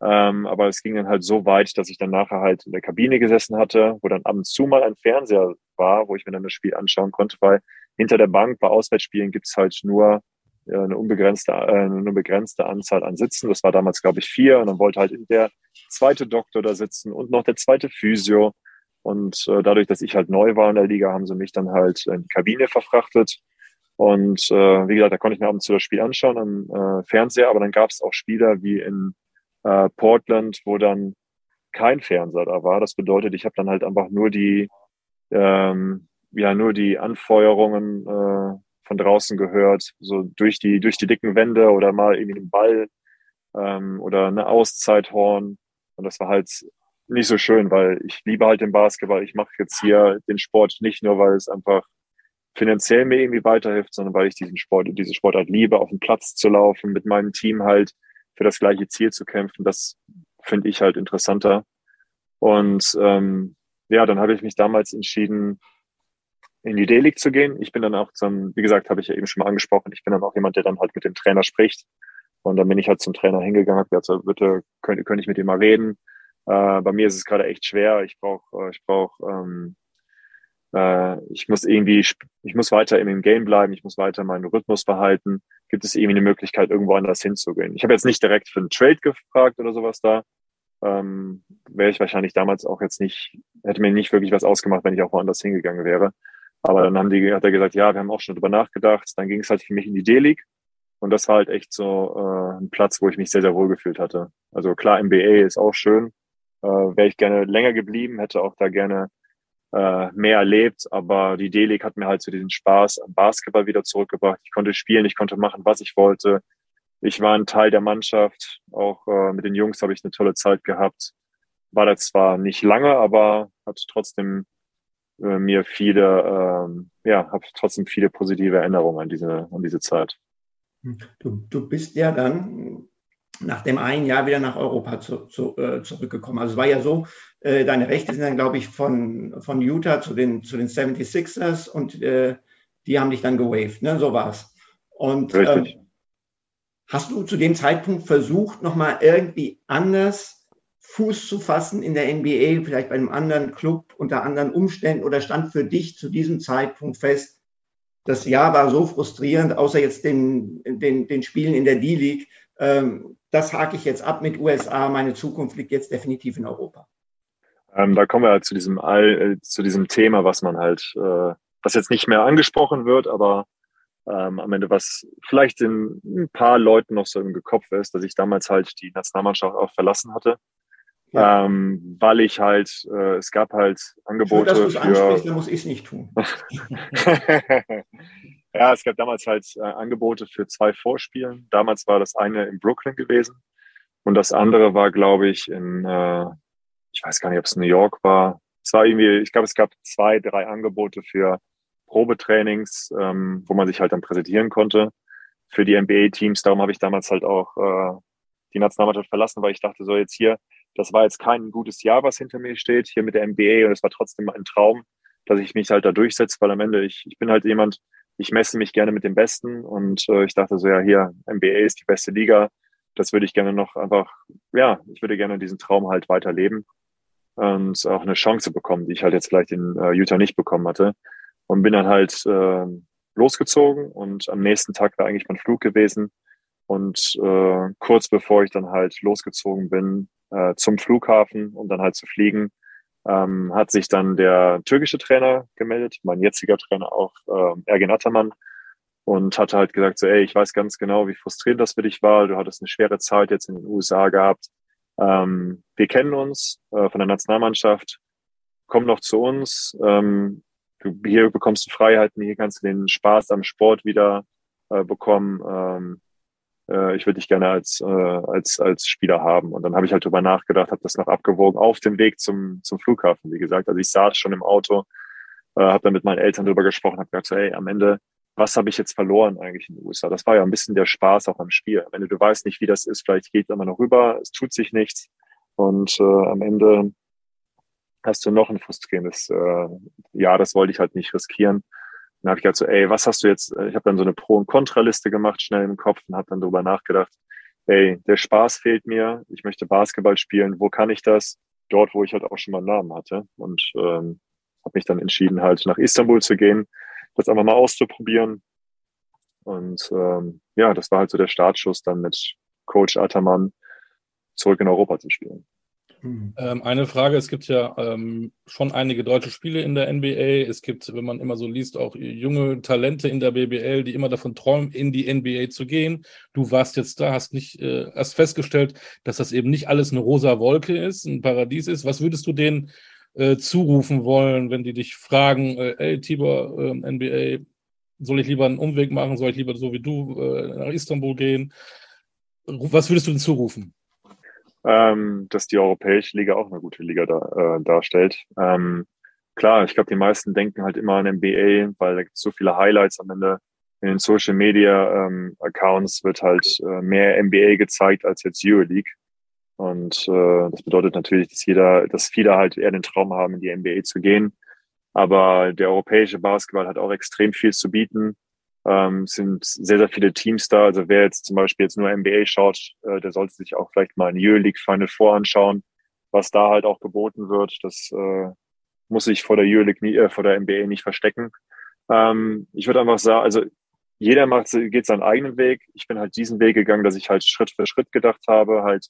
Ähm, aber es ging dann halt so weit, dass ich dann nachher halt in der Kabine gesessen hatte, wo dann ab und zu mal ein Fernseher war, wo ich mir dann das Spiel anschauen konnte, weil hinter der Bank bei Auswärtsspielen gibt's halt nur eine unbegrenzte, äh, eine begrenzte Anzahl an Sitzen. Das war damals, glaube ich, vier. Und dann wollte halt der zweite Doktor da sitzen und noch der zweite Physio. Und äh, dadurch, dass ich halt neu war in der Liga, haben sie mich dann halt in die Kabine verfrachtet. Und äh, wie gesagt, da konnte ich mir ab und zu das Spiel anschauen am äh, Fernseher, aber dann gab es auch Spieler wie in äh, Portland, wo dann kein Fernseher da war. Das bedeutet, ich habe dann halt einfach nur die, ähm, ja, nur die Anfeuerungen äh, von draußen gehört, so durch die, durch die dicken Wände oder mal irgendwie einen Ball ähm, oder eine Auszeithorn. Und das war halt nicht so schön, weil ich liebe halt den Basketball. Ich mache jetzt hier den Sport nicht nur, weil es einfach finanziell mir irgendwie weiterhilft, sondern weil ich diesen Sport, diese Sportart liebe, auf den Platz zu laufen, mit meinem Team halt für das gleiche Ziel zu kämpfen, das finde ich halt interessanter. Und ähm, ja, dann habe ich mich damals entschieden, in die D-League zu gehen. Ich bin dann auch zum, wie gesagt, habe ich ja eben schon mal angesprochen, ich bin dann auch jemand, der dann halt mit dem Trainer spricht. Und dann bin ich halt zum Trainer hingegangen, habe gesagt, bitte könnte, könnte ich mit ihm mal reden. Äh, bei mir ist es gerade echt schwer. Ich brauche, äh, ich brauche ähm, äh, ich muss irgendwie, ich muss weiter im Game bleiben, ich muss weiter meinen Rhythmus behalten. Gibt es irgendwie eine Möglichkeit, irgendwo anders hinzugehen? Ich habe jetzt nicht direkt für einen Trade gefragt oder sowas da. Ähm, wäre ich wahrscheinlich damals auch jetzt nicht, hätte mir nicht wirklich was ausgemacht, wenn ich auch woanders hingegangen wäre. Aber dann haben die, hat er gesagt, ja, wir haben auch schon drüber nachgedacht. Dann ging es halt für mich in die D-League. Und das war halt echt so äh, ein Platz, wo ich mich sehr, sehr wohl gefühlt hatte. Also klar, MBA ist auch schön. Äh, Wäre ich gerne länger geblieben, hätte auch da gerne äh, mehr erlebt, aber die D-League hat mir halt so diesen Spaß am Basketball wieder zurückgebracht. Ich konnte spielen, ich konnte machen, was ich wollte. Ich war ein Teil der Mannschaft, auch äh, mit den Jungs habe ich eine tolle Zeit gehabt. War da zwar nicht lange, aber hat trotzdem äh, mir viele, ähm, ja, habe trotzdem viele positive Erinnerungen an diese, an diese Zeit. Du, du bist ja dann nach dem einen Jahr wieder nach Europa zu, zu, äh, zurückgekommen. Also es war ja so, äh, deine Rechte sind dann, glaube ich, von, von Utah zu den, zu den 76ers und äh, die haben dich dann gewaved, ne? so war es. Und ähm, hast du zu dem Zeitpunkt versucht, nochmal irgendwie anders Fuß zu fassen in der NBA, vielleicht bei einem anderen Club unter anderen Umständen oder stand für dich zu diesem Zeitpunkt fest, das Jahr war so frustrierend, außer jetzt den, den, den Spielen in der D-League, ähm, das hake ich jetzt ab mit USA, meine Zukunft liegt jetzt definitiv in Europa. Ähm, da kommen wir halt zu diesem All, äh, zu diesem Thema, was man halt, äh, was jetzt nicht mehr angesprochen wird, aber ähm, am Ende, was vielleicht in ein paar Leuten noch so im Kopf ist, dass ich damals halt die Nationalmannschaft auch verlassen hatte. Ja. Ähm, weil ich halt, äh, es gab halt Angebote. Schön, dass für, dann muss ich es nicht tun. [laughs] [laughs] Ja, es gab damals halt äh, Angebote für zwei Vorspielen. Damals war das eine in Brooklyn gewesen und das andere war, glaube ich, in, äh, ich weiß gar nicht, ob es New York war. Es war irgendwie, ich glaube, es gab zwei, drei Angebote für Probetrainings, ähm, wo man sich halt dann präsentieren konnte für die NBA-Teams. Darum habe ich damals halt auch äh, die Nationalmannschaft verlassen, weil ich dachte, so jetzt hier, das war jetzt kein gutes Jahr, was hinter mir steht, hier mit der NBA und es war trotzdem ein Traum, dass ich mich halt da durchsetze, weil am Ende, ich, ich bin halt jemand, ich messe mich gerne mit dem Besten und äh, ich dachte so, ja, hier, NBA ist die beste Liga. Das würde ich gerne noch einfach, ja, ich würde gerne diesen Traum halt weiterleben und auch eine Chance bekommen, die ich halt jetzt vielleicht in äh, Utah nicht bekommen hatte. Und bin dann halt äh, losgezogen und am nächsten Tag war eigentlich mein Flug gewesen. Und äh, kurz bevor ich dann halt losgezogen bin äh, zum Flughafen, um dann halt zu fliegen, ähm, hat sich dann der türkische Trainer gemeldet, mein jetziger Trainer auch, äh, Ergin Ataman, und hatte halt gesagt, so, ey, ich weiß ganz genau, wie frustrierend das für dich war. Du hattest eine schwere Zeit jetzt in den USA gehabt. Ähm, wir kennen uns äh, von der Nationalmannschaft. Komm doch zu uns. Ähm, du, hier bekommst du Freiheiten, hier kannst du den Spaß am Sport wieder äh, bekommen. Ähm, äh, ich würde dich gerne als, äh, als, als Spieler haben. Und dann habe ich halt drüber nachgedacht, habe das noch abgewogen auf dem Weg zum, zum Flughafen, wie gesagt. Also ich saß schon im Auto, äh, habe dann mit meinen Eltern drüber gesprochen, habe gesagt, so, ey, am Ende was habe ich jetzt verloren eigentlich in den USA? Das war ja ein bisschen der Spaß auch am Spiel. Wenn du weißt nicht, wie das ist, vielleicht geht immer noch rüber, es tut sich nichts und äh, am Ende hast du noch ein frustrierendes äh, Ja, das wollte ich halt nicht riskieren. Dann habe ich halt so, ey, was hast du jetzt? Ich habe dann so eine Pro- und Kontraliste gemacht, schnell im Kopf und habe dann darüber nachgedacht, ey, der Spaß fehlt mir, ich möchte Basketball spielen, wo kann ich das? Dort, wo ich halt auch schon mal einen Namen hatte und ähm, habe mich dann entschieden, halt nach Istanbul zu gehen, das einfach mal auszuprobieren. Und ähm, ja, das war halt so der Startschuss, dann mit Coach Ataman zurück in Europa zu spielen. Mhm. Ähm, eine Frage, es gibt ja ähm, schon einige deutsche Spiele in der NBA. Es gibt, wenn man immer so liest, auch junge Talente in der BBL, die immer davon träumen, in die NBA zu gehen. Du warst jetzt da, hast nicht, äh, hast festgestellt, dass das eben nicht alles eine rosa Wolke ist, ein Paradies ist. Was würdest du denen äh, zurufen wollen, wenn die dich fragen, äh, ey Tibor, äh, NBA, soll ich lieber einen Umweg machen, soll ich lieber so wie du äh, nach Istanbul gehen? Was würdest du denn zurufen? Ähm, dass die Europäische Liga auch eine gute Liga da, äh, darstellt. Ähm, klar, ich glaube, die meisten denken halt immer an NBA, weil da gibt es so viele Highlights am Ende. In den Social Media ähm, Accounts wird halt äh, mehr NBA gezeigt als jetzt Euroleague. Und äh, das bedeutet natürlich, dass jeder, dass viele halt eher den Traum haben, in die NBA zu gehen. Aber der europäische Basketball hat auch extrem viel zu bieten. Ähm, sind sehr, sehr viele Teams da. Also wer jetzt zum Beispiel jetzt nur NBA schaut, äh, der sollte sich auch vielleicht mal ein Euroleague Final Four anschauen, was da halt auch geboten wird. Das äh, muss sich vor der Euroleague äh, vor der NBA nicht verstecken. Ähm, ich würde einfach sagen, also jeder macht, geht seinen eigenen Weg. Ich bin halt diesen Weg gegangen, dass ich halt Schritt für Schritt gedacht habe, halt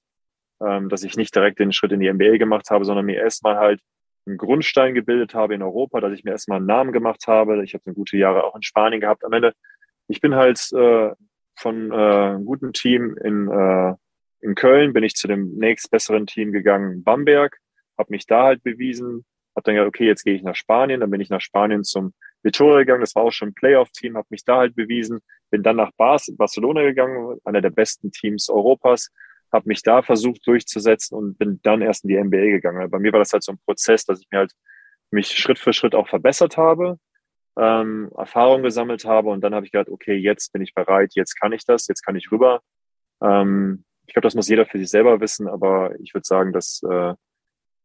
ähm, dass ich nicht direkt den Schritt in die NBA gemacht habe, sondern mir erstmal halt einen Grundstein gebildet habe in Europa, dass ich mir erstmal einen Namen gemacht habe. Ich habe eine gute Jahre auch in Spanien gehabt. Am Ende, ich bin halt äh, von äh, einem guten Team in, äh, in Köln, bin ich zu dem nächstbesseren Team gegangen, Bamberg, habe mich da halt bewiesen, habe dann gesagt, okay, jetzt gehe ich nach Spanien, dann bin ich nach Spanien zum Vitoria gegangen, das war auch schon ein Playoff-Team, habe mich da halt bewiesen, bin dann nach Barcelona gegangen, einer der besten Teams Europas, habe mich da versucht durchzusetzen und bin dann erst in die NBA gegangen. Bei mir war das halt so ein Prozess, dass ich mir halt mich Schritt für Schritt auch verbessert habe, ähm, Erfahrung gesammelt habe und dann habe ich gedacht, okay, jetzt bin ich bereit, jetzt kann ich das, jetzt kann ich rüber. Ähm, ich glaube, das muss jeder für sich selber wissen, aber ich würde sagen, dass äh,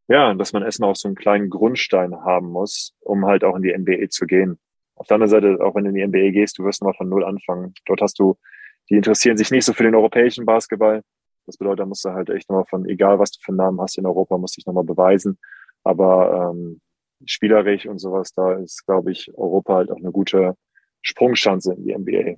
ja, dass man erstmal auch so einen kleinen Grundstein haben muss, um halt auch in die NBA zu gehen. Auf der anderen Seite, auch wenn du in die NBA gehst, du wirst nochmal von Null anfangen. Dort hast du, die interessieren sich nicht so für den europäischen Basketball. Das bedeutet, da musst du halt echt nochmal von, egal was du für einen Namen hast in Europa, musst dich nochmal beweisen. Aber ähm, spielerisch und sowas, da ist, glaube ich, Europa halt auch eine gute Sprungchance in die NBA.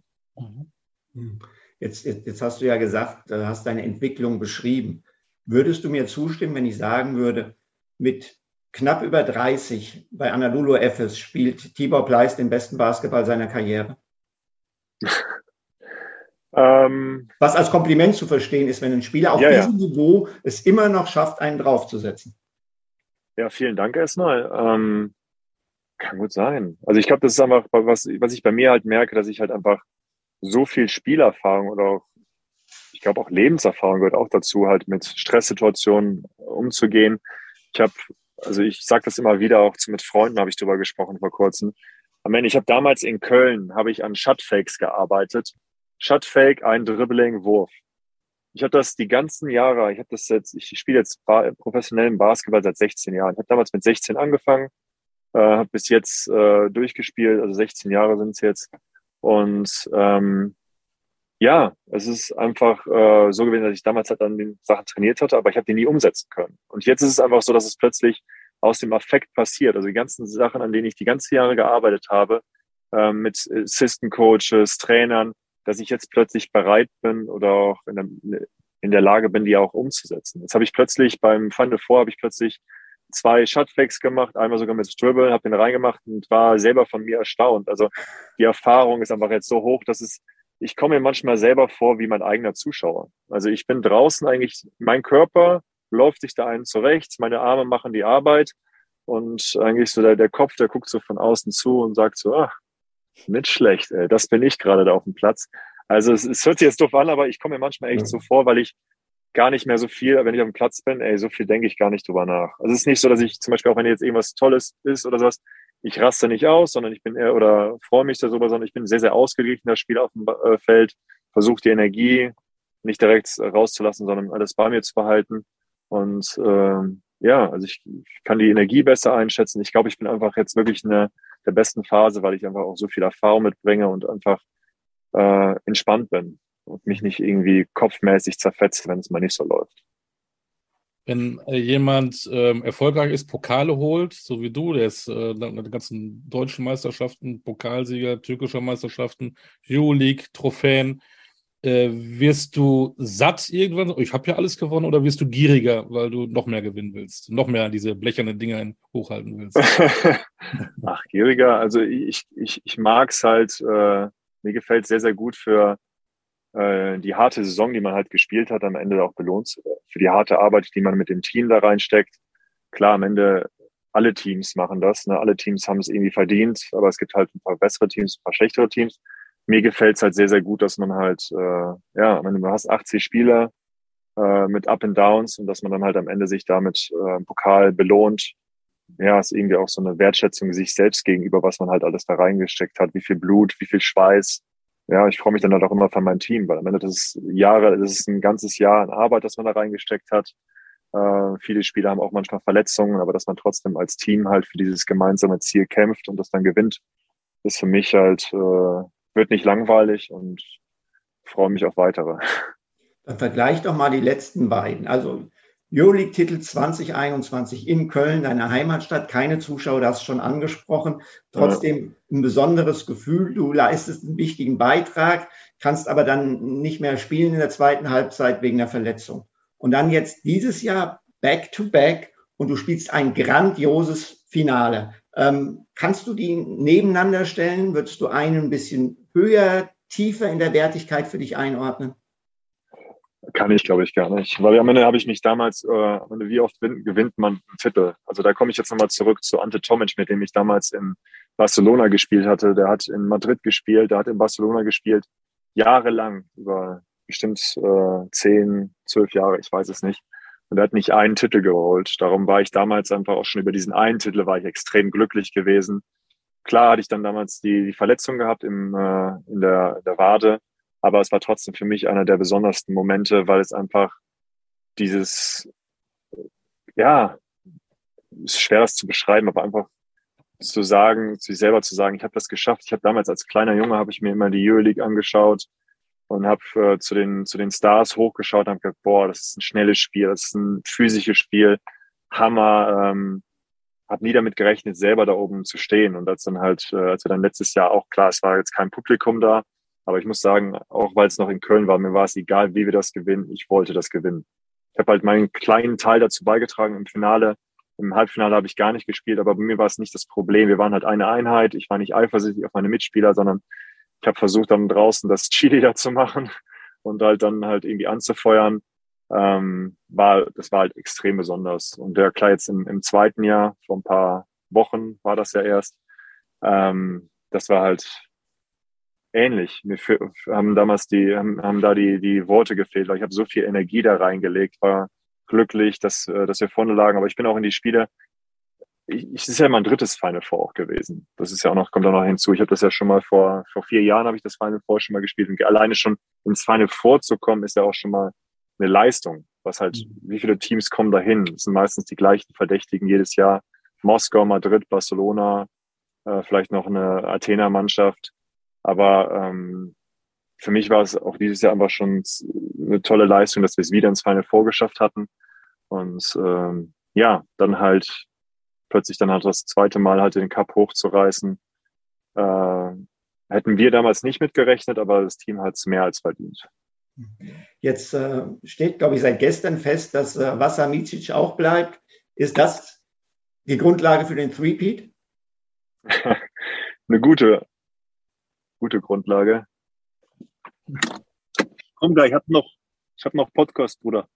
Mhm. Jetzt, jetzt, jetzt hast du ja gesagt, äh, hast deine Entwicklung beschrieben. Würdest du mir zustimmen, wenn ich sagen würde, mit knapp über 30 bei Anadolu Efes spielt Tibor Pleiss den besten Basketball seiner Karriere? [laughs] Ähm, Was als Kompliment zu verstehen ist, wenn ein Spieler auf ja, diesem ja. Niveau es immer noch schafft, einen draufzusetzen. Ja, vielen Dank erstmal. Ähm, kann gut sein. Also ich glaube, das ist einfach, was, was ich bei mir halt merke, dass ich halt einfach so viel Spielerfahrung oder auch, ich glaube auch Lebenserfahrung gehört auch dazu, halt mit Stresssituationen umzugehen. Ich habe, also ich sage das immer wieder, auch mit Freunden habe ich drüber gesprochen vor kurzem. Am Ende, ich habe damals in Köln, habe ich an Shutfakes gearbeitet Shotfake, ein Dribbling, Wurf. Ich habe das die ganzen Jahre, ich habe das jetzt, ich spiele jetzt professionellen Basketball seit 16 Jahren. Ich habe damals mit 16 angefangen, äh, habe bis jetzt äh, durchgespielt, also 16 Jahre sind es jetzt. Und ähm, ja, es ist einfach äh, so gewesen, dass ich damals halt an den Sachen trainiert hatte, aber ich habe die nie umsetzen können. Und jetzt ist es einfach so, dass es plötzlich aus dem Affekt passiert. Also die ganzen Sachen, an denen ich die ganzen Jahre gearbeitet habe, äh, mit Assistant Coaches, Trainern, dass ich jetzt plötzlich bereit bin oder auch in der, in der Lage bin, die auch umzusetzen. Jetzt habe ich plötzlich beim Final Four habe ich plötzlich zwei Shotfakes gemacht, einmal sogar mit Dribble, habe den reingemacht und war selber von mir erstaunt. Also die Erfahrung ist einfach jetzt so hoch, dass es, ich komme mir manchmal selber vor wie mein eigener Zuschauer. Also ich bin draußen eigentlich, mein Körper läuft sich da einen zurecht, meine Arme machen die Arbeit und eigentlich so der, der Kopf, der guckt so von außen zu und sagt so, ach, nicht schlecht, ey, das bin ich gerade da auf dem Platz. Also es, es hört sich jetzt doof an, aber ich komme mir manchmal echt ja. so vor, weil ich gar nicht mehr so viel, wenn ich auf dem Platz bin, ey, so viel denke ich gar nicht drüber nach. Also es ist nicht so, dass ich zum Beispiel auch wenn jetzt irgendwas Tolles ist oder sowas, ich raste nicht aus, sondern ich bin eher oder freue mich darüber, sondern ich bin sehr, sehr ausgeglichen, das Spiel auf dem äh, Feld, versuche die Energie nicht direkt rauszulassen, sondern alles bei mir zu behalten. Und ähm, ja, also ich, ich kann die Energie besser einschätzen. Ich glaube, ich bin einfach jetzt wirklich in der, besten Phase, weil ich einfach auch so viel Erfahrung mitbringe und einfach äh, entspannt bin und mich nicht irgendwie kopfmäßig zerfetzt, wenn es mal nicht so läuft. Wenn äh, jemand ähm, erfolgreich ist, Pokale holt, so wie du, der ist äh, die ganzen deutschen Meisterschaften, Pokalsieger, türkischer Meisterschaften, Euroleague, Trophäen, äh, wirst du satt irgendwann? Ich habe ja alles gewonnen oder wirst du gieriger, weil du noch mehr gewinnen willst, noch mehr diese blechernen Dinger hochhalten willst? [laughs] Ach, gieriger. Also ich, ich, ich mag es halt, äh, mir gefällt sehr, sehr gut für äh, die harte Saison, die man halt gespielt hat, am Ende auch belohnt für die harte Arbeit, die man mit dem Team da reinsteckt. Klar, am Ende alle Teams machen das. Ne? Alle Teams haben es irgendwie verdient, aber es gibt halt ein paar bessere Teams, ein paar schlechtere Teams. Mir gefällt es halt sehr, sehr gut, dass man halt, äh, ja, wenn du hast 80 Spieler äh, mit Up and Downs und dass man dann halt am Ende sich damit äh, Pokal belohnt. Ja, ist irgendwie auch so eine Wertschätzung sich selbst gegenüber, was man halt alles da reingesteckt hat, wie viel Blut, wie viel Schweiß, ja, ich freue mich dann halt auch immer von meinem Team, weil am Ende das ist Jahre, das ist ein ganzes Jahr an Arbeit, das man da reingesteckt hat. Äh, viele Spieler haben auch manchmal Verletzungen, aber dass man trotzdem als Team halt für dieses gemeinsame Ziel kämpft und das dann gewinnt, ist für mich halt, äh, wird nicht langweilig und freue mich auf weitere. Dann vergleich doch mal die letzten beiden. Also Euroleague-Titel 2021 in Köln, deiner Heimatstadt. Keine Zuschauer, das schon angesprochen. Trotzdem ein besonderes Gefühl. Du leistest einen wichtigen Beitrag, kannst aber dann nicht mehr spielen in der zweiten Halbzeit wegen der Verletzung. Und dann jetzt dieses Jahr back to back und du spielst ein grandioses Finale. Ähm, kannst du die nebeneinander stellen? Würdest du einen ein bisschen höher, tiefer in der Wertigkeit für dich einordnen? Kann ich, glaube ich, gar nicht. Weil am Ende habe ich mich damals, äh, wie oft gewinnt man einen Titel? Also da komme ich jetzt nochmal zurück zu Ante Tomic, mit dem ich damals in Barcelona gespielt hatte. Der hat in Madrid gespielt, der hat in Barcelona gespielt, jahrelang, über bestimmt äh, zehn, zwölf Jahre, ich weiß es nicht. Und er hat nicht einen Titel geholt. Darum war ich damals einfach auch schon über diesen einen Titel war ich extrem glücklich gewesen. Klar hatte ich dann damals die, die Verletzung gehabt im, äh, in der, der Wade aber es war trotzdem für mich einer der besondersten Momente, weil es einfach dieses, ja, ist schwer das zu beschreiben, aber einfach zu sagen, sich selber zu sagen, ich habe das geschafft. Ich habe damals als kleiner Junge habe ich mir immer die Euroleague angeschaut und habe äh, zu den zu den Stars hochgeschaut und habe gedacht, boah, das ist ein schnelles Spiel, das ist ein physisches Spiel, Hammer. Ähm, habe nie damit gerechnet, selber da oben zu stehen. Und als dann halt, äh, als wir dann letztes Jahr auch klar, es war jetzt kein Publikum da, aber ich muss sagen, auch weil es noch in Köln war, mir war es egal, wie wir das gewinnen. Ich wollte das gewinnen. Ich habe halt meinen kleinen Teil dazu beigetragen im Finale. Im Halbfinale habe ich gar nicht gespielt, aber bei mir war es nicht das Problem. Wir waren halt eine Einheit. Ich war nicht eifersüchtig auf meine Mitspieler, sondern ich habe versucht, dann draußen das [laughs] Chili da zu machen und halt dann halt irgendwie anzufeuern. Ähm, war, das war halt extrem besonders. Und der klar jetzt im, im zweiten Jahr, vor ein paar Wochen war das ja erst, ähm, das war halt ähnlich. Mir haben damals die, haben, haben da die, die Worte gefehlt, weil ich habe so viel Energie da reingelegt, war glücklich, dass, äh, dass wir vorne lagen. Aber ich bin auch in die Spiele, ich, ich ist ja mein drittes Final Four auch gewesen. Das ist ja auch noch, kommt auch noch hinzu. Ich habe das ja schon mal vor, vor vier Jahren habe ich das Final Four schon mal gespielt. Und alleine schon ins Final Four zu kommen, ist ja auch schon mal eine Leistung. Was halt, mhm. wie viele Teams kommen dahin? Das sind meistens die gleichen Verdächtigen jedes Jahr. Moskau, Madrid, Barcelona, äh, vielleicht noch eine Athena-Mannschaft. Aber ähm, für mich war es auch dieses Jahr einfach schon eine tolle Leistung, dass wir es wieder ins Final vorgeschafft hatten. Und ähm, ja, dann halt plötzlich dann halt das zweite Mal halt den Cup hochzureißen. Äh, hätten wir damals nicht mitgerechnet, aber das Team hat es mehr als verdient. Jetzt äh, steht, glaube ich, seit gestern fest, dass äh, Wasser Micic auch bleibt. Ist das Die Grundlage für den Three-Peat? [laughs] Eine gute, gute Grundlage. Komm gleich, ich hab noch, ich hab noch Podcast, Bruder.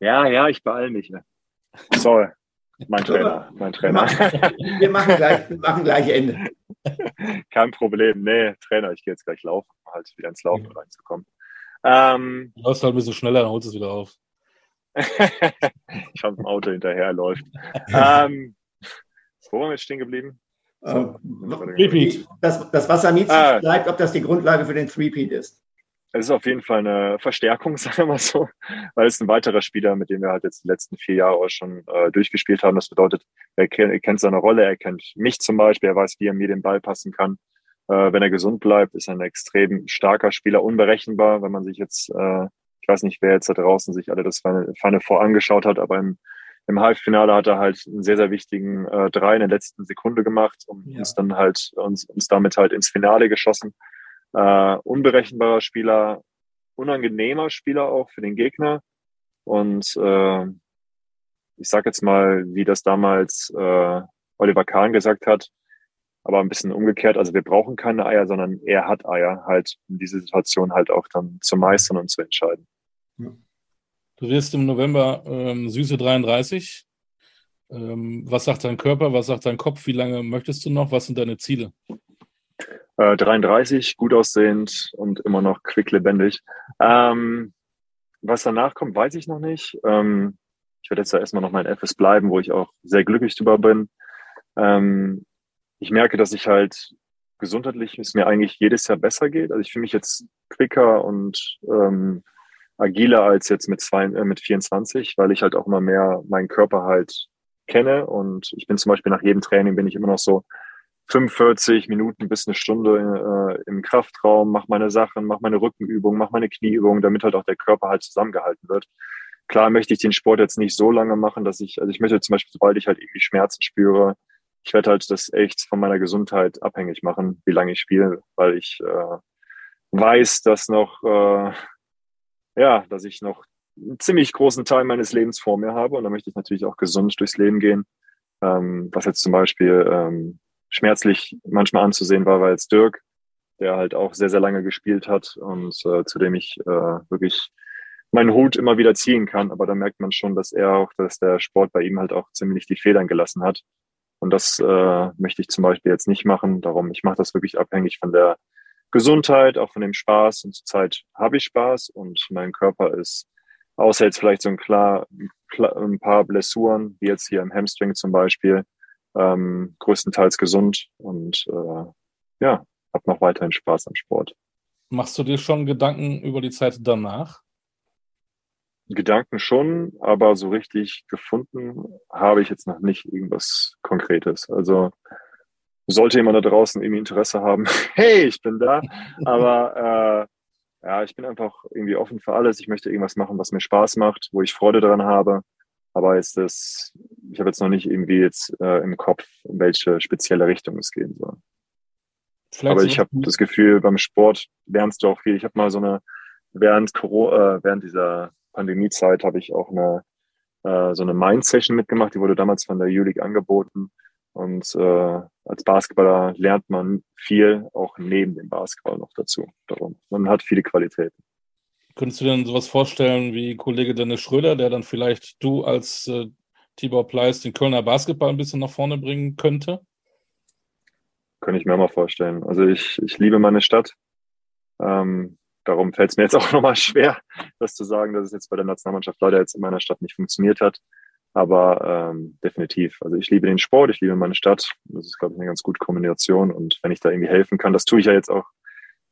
Ja, ja, ich beeil mich. Ne? Sorry, mein Trainer, mein Trainer. Wir machen, gleich, wir machen gleich Ende. [laughs] Kein Problem. Nee, Trainer, ich gehe jetzt gleich laufen, um halt wieder ins Laufen reinzukommen. Ähm, du läufst halt ein bisschen schneller, dann holst du es wieder auf. [laughs] ich habe im Auto hinterherläuft. ähm, wo waren wir jetzt stehen geblieben? So, ähm, das, das Wasser ah, bleibt, ob das die Grundlage für den Three-Peat ist. Es ist auf jeden Fall eine Verstärkung, [laughs] sagen wir mal so, weil es ein weiterer Spieler, mit dem wir halt jetzt die letzten vier Jahre auch schon äh, durchgespielt haben. Das bedeutet, er, kennt, er kennt seine Rolle, er kennt mich zum Beispiel, er weiß, wie er mir den Ball passen kann. Äh, wenn er gesund bleibt, ist er ein extrem starker Spieler, unberechenbar, wenn man sich jetzt, äh, ich weiß nicht, wer jetzt da draußen sich alle das Final Four angeschaut hat, aber im im Halbfinale hat er halt einen sehr, sehr wichtigen äh, Drei in der letzten Sekunde gemacht und ja. uns dann halt uns, uns damit halt ins Finale geschossen. Äh, unberechenbarer Spieler, unangenehmer Spieler auch für den Gegner. Und äh, ich sag jetzt mal, wie das damals äh, Oliver Kahn gesagt hat, aber ein bisschen umgekehrt. Also wir brauchen keine Eier, sondern er hat Eier, halt in diese Situation halt auch dann zu meistern und zu entscheiden. Du wirst im November ähm, Süße 33. Ähm, was sagt dein Körper? Was sagt dein Kopf? Wie lange möchtest du noch? Was sind deine Ziele? Äh, 33, gut aussehend und immer noch quicklebendig. Ähm, was danach kommt, weiß ich noch nicht. Ähm, ich werde jetzt ja erstmal noch mein FS bleiben, wo ich auch sehr glücklich drüber bin. Ähm, ich merke, dass ich halt gesundheitlich es mir eigentlich jedes Jahr besser geht. Also ich fühle mich jetzt quicker und ähm, agiler als jetzt mit, zwei, äh, mit 24, weil ich halt auch immer mehr meinen Körper halt kenne und ich bin zum Beispiel nach jedem Training bin ich immer noch so 45 Minuten bis eine Stunde äh, im Kraftraum, mache meine Sachen, mache meine Rückenübungen, mache meine Knieübungen, damit halt auch der Körper halt zusammengehalten wird. Klar möchte ich den Sport jetzt nicht so lange machen, dass ich, also ich möchte zum Beispiel, sobald ich halt irgendwie Schmerzen spüre, ich werde halt das echt von meiner Gesundheit abhängig machen, wie lange ich spiele, weil ich äh, weiß, dass noch äh, ja, dass ich noch einen ziemlich großen Teil meines Lebens vor mir habe und da möchte ich natürlich auch gesund durchs Leben gehen. Ähm, was jetzt zum Beispiel ähm, schmerzlich manchmal anzusehen war, war jetzt Dirk, der halt auch sehr, sehr lange gespielt hat und äh, zu dem ich äh, wirklich meinen Hut immer wieder ziehen kann. Aber da merkt man schon, dass er auch, dass der Sport bei ihm halt auch ziemlich die Federn gelassen hat. Und das äh, möchte ich zum Beispiel jetzt nicht machen. Darum, ich mache das wirklich abhängig von der Gesundheit, auch von dem Spaß. Und zurzeit habe ich Spaß und mein Körper ist, außer jetzt vielleicht so ein, klar, ein paar Blessuren, wie jetzt hier im Hamstring zum Beispiel, ähm, größtenteils gesund und äh, ja, habe noch weiterhin Spaß am Sport. Machst du dir schon Gedanken über die Zeit danach? Gedanken schon, aber so richtig gefunden habe ich jetzt noch nicht irgendwas Konkretes. Also sollte jemand da draußen irgendwie Interesse haben, [laughs] hey, ich bin da. Aber äh, ja, ich bin einfach irgendwie offen für alles. Ich möchte irgendwas machen, was mir Spaß macht, wo ich Freude daran habe. Aber ist das, ich habe jetzt noch nicht irgendwie jetzt äh, im Kopf, in welche spezielle Richtung es gehen soll. Vielleicht Aber ich habe das Gefühl, beim Sport lernst du auch viel. Ich habe mal so eine, während Corona, äh, während dieser Pandemiezeit habe ich auch eine äh, so eine Mind-Session mitgemacht, die wurde damals von der Julik angeboten. Und äh, als Basketballer lernt man viel, auch neben dem Basketball noch dazu. Darum. Man hat viele Qualitäten. Könntest du dir denn sowas vorstellen wie Kollege Dennis Schröder, der dann vielleicht du als äh, Tibor Pleiss den Kölner Basketball ein bisschen nach vorne bringen könnte? Könnte ich mir mal vorstellen. Also ich, ich liebe meine Stadt. Ähm, darum fällt es mir jetzt auch [laughs] nochmal schwer, das zu sagen, dass es jetzt bei der Nationalmannschaft leider jetzt in meiner Stadt nicht funktioniert hat. Aber ähm, definitiv. Also ich liebe den Sport, ich liebe meine Stadt. Das ist, glaube ich, eine ganz gute Kombination. Und wenn ich da irgendwie helfen kann, das tue ich ja jetzt auch,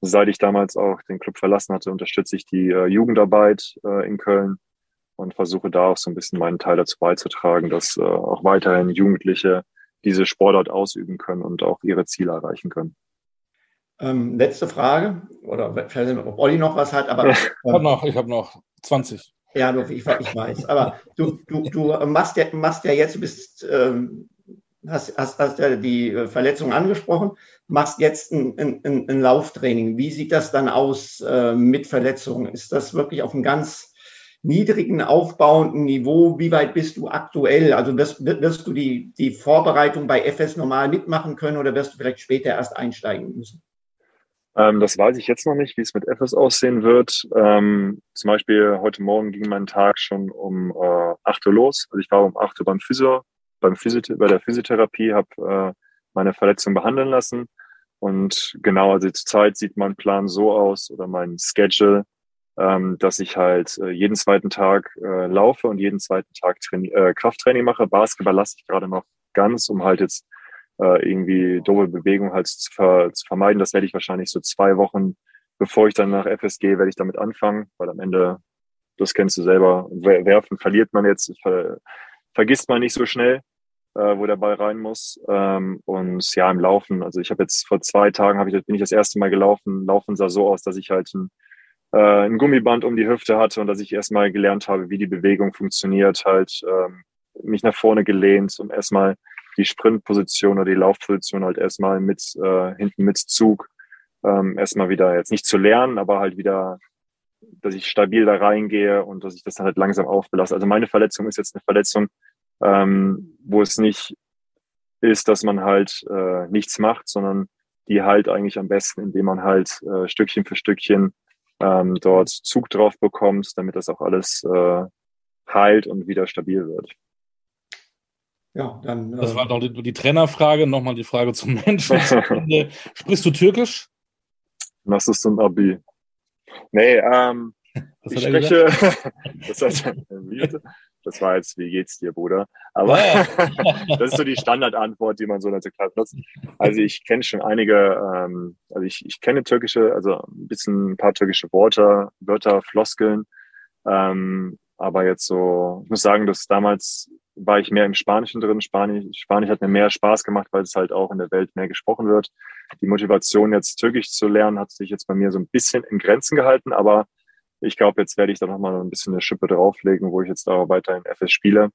seit ich damals auch den Club verlassen hatte, unterstütze ich die äh, Jugendarbeit äh, in Köln und versuche da auch so ein bisschen meinen Teil dazu beizutragen, dass äh, auch weiterhin Jugendliche diese Sportart ausüben können und auch ihre Ziele erreichen können. Ähm, letzte Frage, oder vielleicht ob Olli noch was hat, aber. ich habe noch, ich habe noch 20. Ja, ich, ich weiß. Aber du, du, du machst, ja, machst ja jetzt, du bist, ähm, hast, hast, hast ja die Verletzung angesprochen, machst jetzt ein, ein, ein Lauftraining. Wie sieht das dann aus äh, mit Verletzungen? Ist das wirklich auf einem ganz niedrigen aufbauenden Niveau, wie weit bist du aktuell? Also wirst, wirst du die, die Vorbereitung bei FS normal mitmachen können oder wirst du vielleicht später erst einsteigen müssen? Ähm, das weiß ich jetzt noch nicht, wie es mit FS aussehen wird. Ähm, zum Beispiel heute Morgen ging mein Tag schon um äh, 8 Uhr los. Also ich war um 8 Uhr beim Physio, beim Physioth bei der Physiotherapie, habe äh, meine Verletzung behandeln lassen. Und genau, also zurzeit sieht mein Plan so aus oder mein Schedule, ähm, dass ich halt äh, jeden zweiten Tag äh, laufe und jeden zweiten Tag äh, Krafttraining mache. Basketball lasse ich gerade noch ganz, um halt jetzt äh, irgendwie doofe Bewegungen halt zu, ver zu vermeiden. Das werde ich wahrscheinlich so zwei Wochen, bevor ich dann nach FSG, werde ich damit anfangen, weil am Ende, das kennst du selber, werfen verliert man jetzt, ver vergisst man nicht so schnell, äh, wo der Ball rein muss. Ähm, und ja, im Laufen, also ich habe jetzt vor zwei Tagen, ich, bin ich das erste Mal gelaufen. Laufen sah so aus, dass ich halt ein, äh, ein Gummiband um die Hüfte hatte und dass ich erstmal gelernt habe, wie die Bewegung funktioniert, halt ähm, mich nach vorne gelehnt, um erstmal die Sprintposition oder die Laufposition halt erstmal mit äh, hinten mit Zug ähm, erstmal wieder jetzt nicht zu lernen, aber halt wieder, dass ich stabil da reingehe und dass ich das dann halt langsam aufbelasse. Also meine Verletzung ist jetzt eine Verletzung, ähm, wo es nicht ist, dass man halt äh, nichts macht, sondern die halt eigentlich am besten, indem man halt äh, Stückchen für Stückchen ähm, dort Zug drauf bekommt, damit das auch alles äh, heilt und wieder stabil wird. Ja, dann. Das äh, war doch die, die Trainerfrage. Nochmal die Frage zum [laughs] Menschen. Sprichst du Türkisch? Was ist ein Abi? Nee, ähm, [laughs] Was ich spreche. [laughs] das, hat, das war jetzt, wie geht's dir, Bruder? Aber das ist so die Standardantwort, die man so in der Türkei benutzt. Also ich kenne schon einige, ähm, also ich, ich kenne türkische, also ein bisschen ein paar türkische Worte, Wörter, Floskeln. Ähm, aber jetzt so, ich muss sagen, dass damals war ich mehr im Spanischen drin. Spanisch, Spanisch hat mir mehr Spaß gemacht, weil es halt auch in der Welt mehr gesprochen wird. Die Motivation, jetzt Türkisch zu lernen, hat sich jetzt bei mir so ein bisschen in Grenzen gehalten, aber ich glaube, jetzt werde ich da nochmal ein bisschen eine Schippe drauflegen, wo ich jetzt da weiter in FS spiele.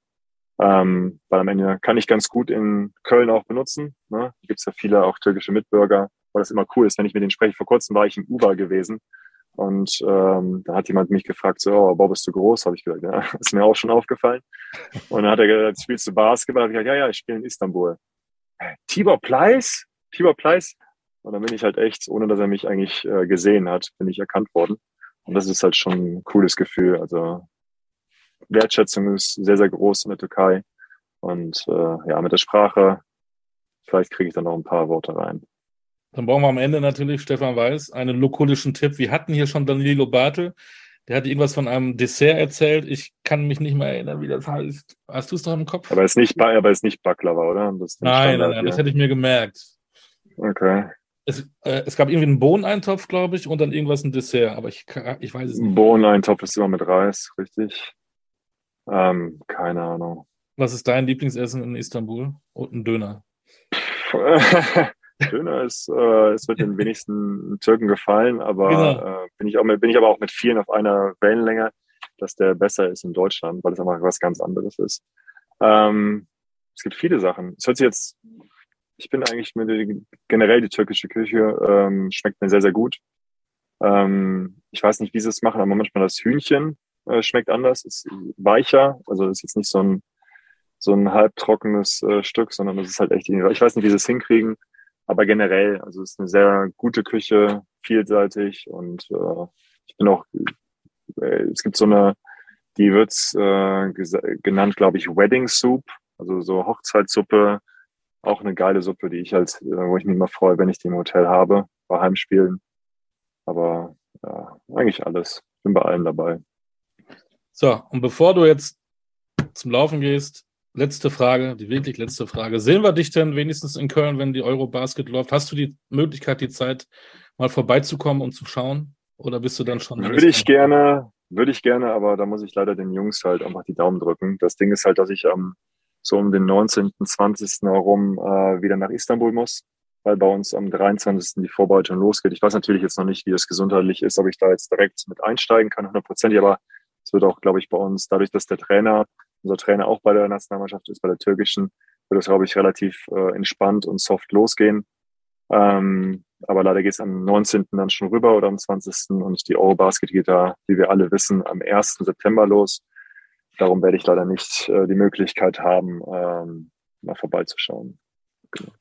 Ähm, weil am Ende kann ich ganz gut in Köln auch benutzen. Ne? Da gibt es ja viele auch türkische Mitbürger, weil das immer cool ist, wenn ich mit denen spreche. Vor kurzem war ich im Uber gewesen und ähm, da hat jemand mich gefragt, so, oh, Bob, bist du groß? Habe ich gesagt, ja, [laughs] ist mir auch schon aufgefallen. Und dann hat er gesagt, spielst du Basketball? Hab ich gesagt, ja, ja, ich spiele in Istanbul. Tibor Pleiss? Tibor Pleiss? Und dann bin ich halt echt, ohne dass er mich eigentlich äh, gesehen hat, bin ich erkannt worden. Und das ist halt schon ein cooles Gefühl. Also Wertschätzung ist sehr, sehr groß in der Türkei. Und äh, ja, mit der Sprache, vielleicht kriege ich dann noch ein paar Worte rein. Dann brauchen wir am Ende natürlich, Stefan Weiß, einen lokulischen Tipp. Wir hatten hier schon Danilo Bartel. Der hat irgendwas von einem Dessert erzählt. Ich kann mich nicht mehr erinnern, wie das heißt. Hast du es doch im Kopf? Aber es ist nicht, aber es ist nicht Baklava, oder? nein, nein, nein, das hätte ich mir gemerkt. Okay. Es, äh, es gab irgendwie einen Bohneneintopf, glaube ich, und dann irgendwas ein Dessert, aber ich, ich weiß es nicht. Bohneneintopf ist immer mit Reis, richtig? Ähm, keine Ahnung. Was ist dein Lieblingsessen in Istanbul? Und ein Döner. [laughs] Döner ist, äh, es wird den wenigsten Türken gefallen, aber genau. äh, bin, ich auch mit, bin ich aber auch mit vielen auf einer Wellenlänge, dass der besser ist in Deutschland, weil es einfach was ganz anderes ist. Ähm, es gibt viele Sachen. Es hört sich jetzt, ich bin eigentlich mit generell die türkische Küche ähm, schmeckt mir sehr, sehr gut. Ähm, ich weiß nicht, wie sie es machen, aber manchmal das Hühnchen äh, schmeckt anders, ist weicher, also ist jetzt nicht so ein so ein halbtrockenes äh, Stück, sondern das ist halt echt, ich weiß nicht, wie sie es hinkriegen. Aber generell, also es ist eine sehr gute Küche, vielseitig und äh, ich bin auch, äh, es gibt so eine, die wird äh, genannt, glaube ich, Wedding Soup, also so Hochzeitssuppe, auch eine geile Suppe, die ich halt, äh, wo ich mich immer freue, wenn ich die im Hotel habe, bei Heimspielen. Aber ja, eigentlich alles. Bin bei allem dabei. So, und bevor du jetzt zum Laufen gehst, letzte Frage, die wirklich letzte Frage. Sehen wir dich denn wenigstens in Köln, wenn die Eurobasket läuft? Hast du die Möglichkeit, die Zeit mal vorbeizukommen und zu schauen? Oder bist du dann schon? Würde ich gerne, würde ich gerne, aber da muss ich leider den Jungs halt einfach die Daumen drücken. Das Ding ist halt, dass ich am ähm, so um den 19., 20. herum äh, wieder nach Istanbul muss, weil bei uns am 23. die Vorbereitung losgeht. Ich weiß natürlich jetzt noch nicht, wie das gesundheitlich ist, ob ich da jetzt direkt mit einsteigen kann, hundertprozentig, aber es wird auch, glaube ich, bei uns, dadurch, dass der Trainer unser Trainer auch bei der Nationalmannschaft ist, bei der türkischen, wird das, glaube ich, relativ äh, entspannt und soft losgehen. Ähm, aber leider geht es am 19. dann schon rüber oder am 20. und die Eurobasket geht da, wie wir alle wissen, am 1. September los. Darum werde ich leider nicht äh, die Möglichkeit haben, ähm, mal vorbeizuschauen. Genau.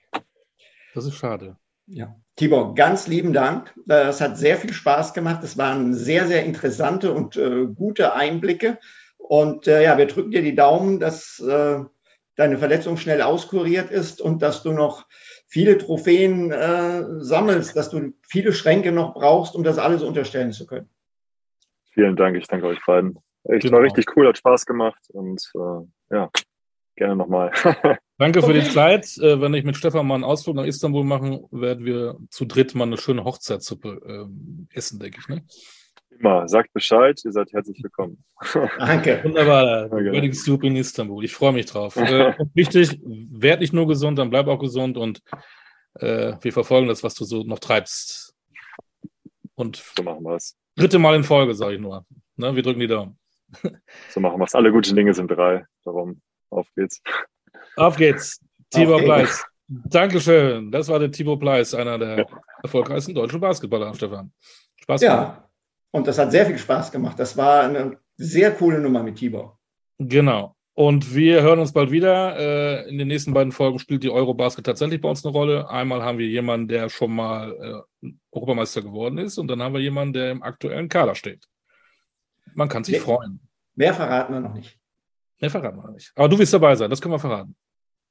Das ist schade. Ja. Tibor, ganz lieben Dank. Es hat sehr viel Spaß gemacht. Es waren sehr, sehr interessante und äh, gute Einblicke. Und äh, ja, wir drücken dir die Daumen, dass äh, deine Verletzung schnell auskuriert ist und dass du noch viele Trophäen äh, sammelst, dass du viele Schränke noch brauchst, um das alles unterstellen zu können. Vielen Dank, ich danke euch beiden. Echt genau. war richtig cool, hat Spaß gemacht und äh, ja, gerne nochmal. [laughs] Danke für die Zeit. Äh, wenn ich mit Stefan mal einen Ausflug nach Istanbul machen, werden wir zu dritt mal eine schöne Hochzeitssuppe äh, essen, denke ich. Ne? Immer, sagt Bescheid, ihr seid herzlich willkommen. [laughs] Danke. Wunderbar. Wedding Soup in Istanbul. Ich freue mich drauf. [laughs] äh, wichtig, werd nicht nur gesund, dann bleib auch gesund und äh, wir verfolgen das, was du so noch treibst. Und so machen wir es. Dritte Mal in Folge, sage ich nur. Ne, wir drücken die Daumen. so machen wir es. Alle guten Dinge sind drei. Darum, auf geht's. Auf geht's. Tibor okay. Pleiss. Dankeschön. Das war der Tibor Pleiss, einer der ja. erfolgreichsten deutschen Basketballer, Stefan. Spaß ja. gemacht. Und das hat sehr viel Spaß gemacht. Das war eine sehr coole Nummer mit Tibor. Genau. Und wir hören uns bald wieder. Äh, in den nächsten beiden Folgen spielt die Eurobasket tatsächlich bei uns eine Rolle. Einmal haben wir jemanden, der schon mal äh, Europameister geworden ist, und dann haben wir jemanden, der im aktuellen Kader steht. Man kann sich mehr, freuen. Mehr verraten wir noch nicht. Mehr verraten wir noch nicht. Aber du wirst dabei sein, das können wir verraten.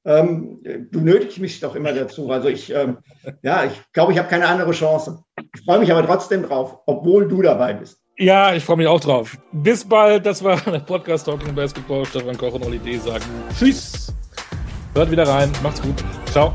Ähm, du nötigst mich doch immer dazu. Also ich, ähm, ja, ich glaube, ich habe keine andere Chance. Ich freue mich aber trotzdem drauf, obwohl du dabei bist. Ja, ich freue mich auch drauf. Bis bald. Das war der Podcast Talking Basketball. Stefan Koch und Olli D. sagen Tschüss. Hört wieder rein. Macht's gut. Ciao.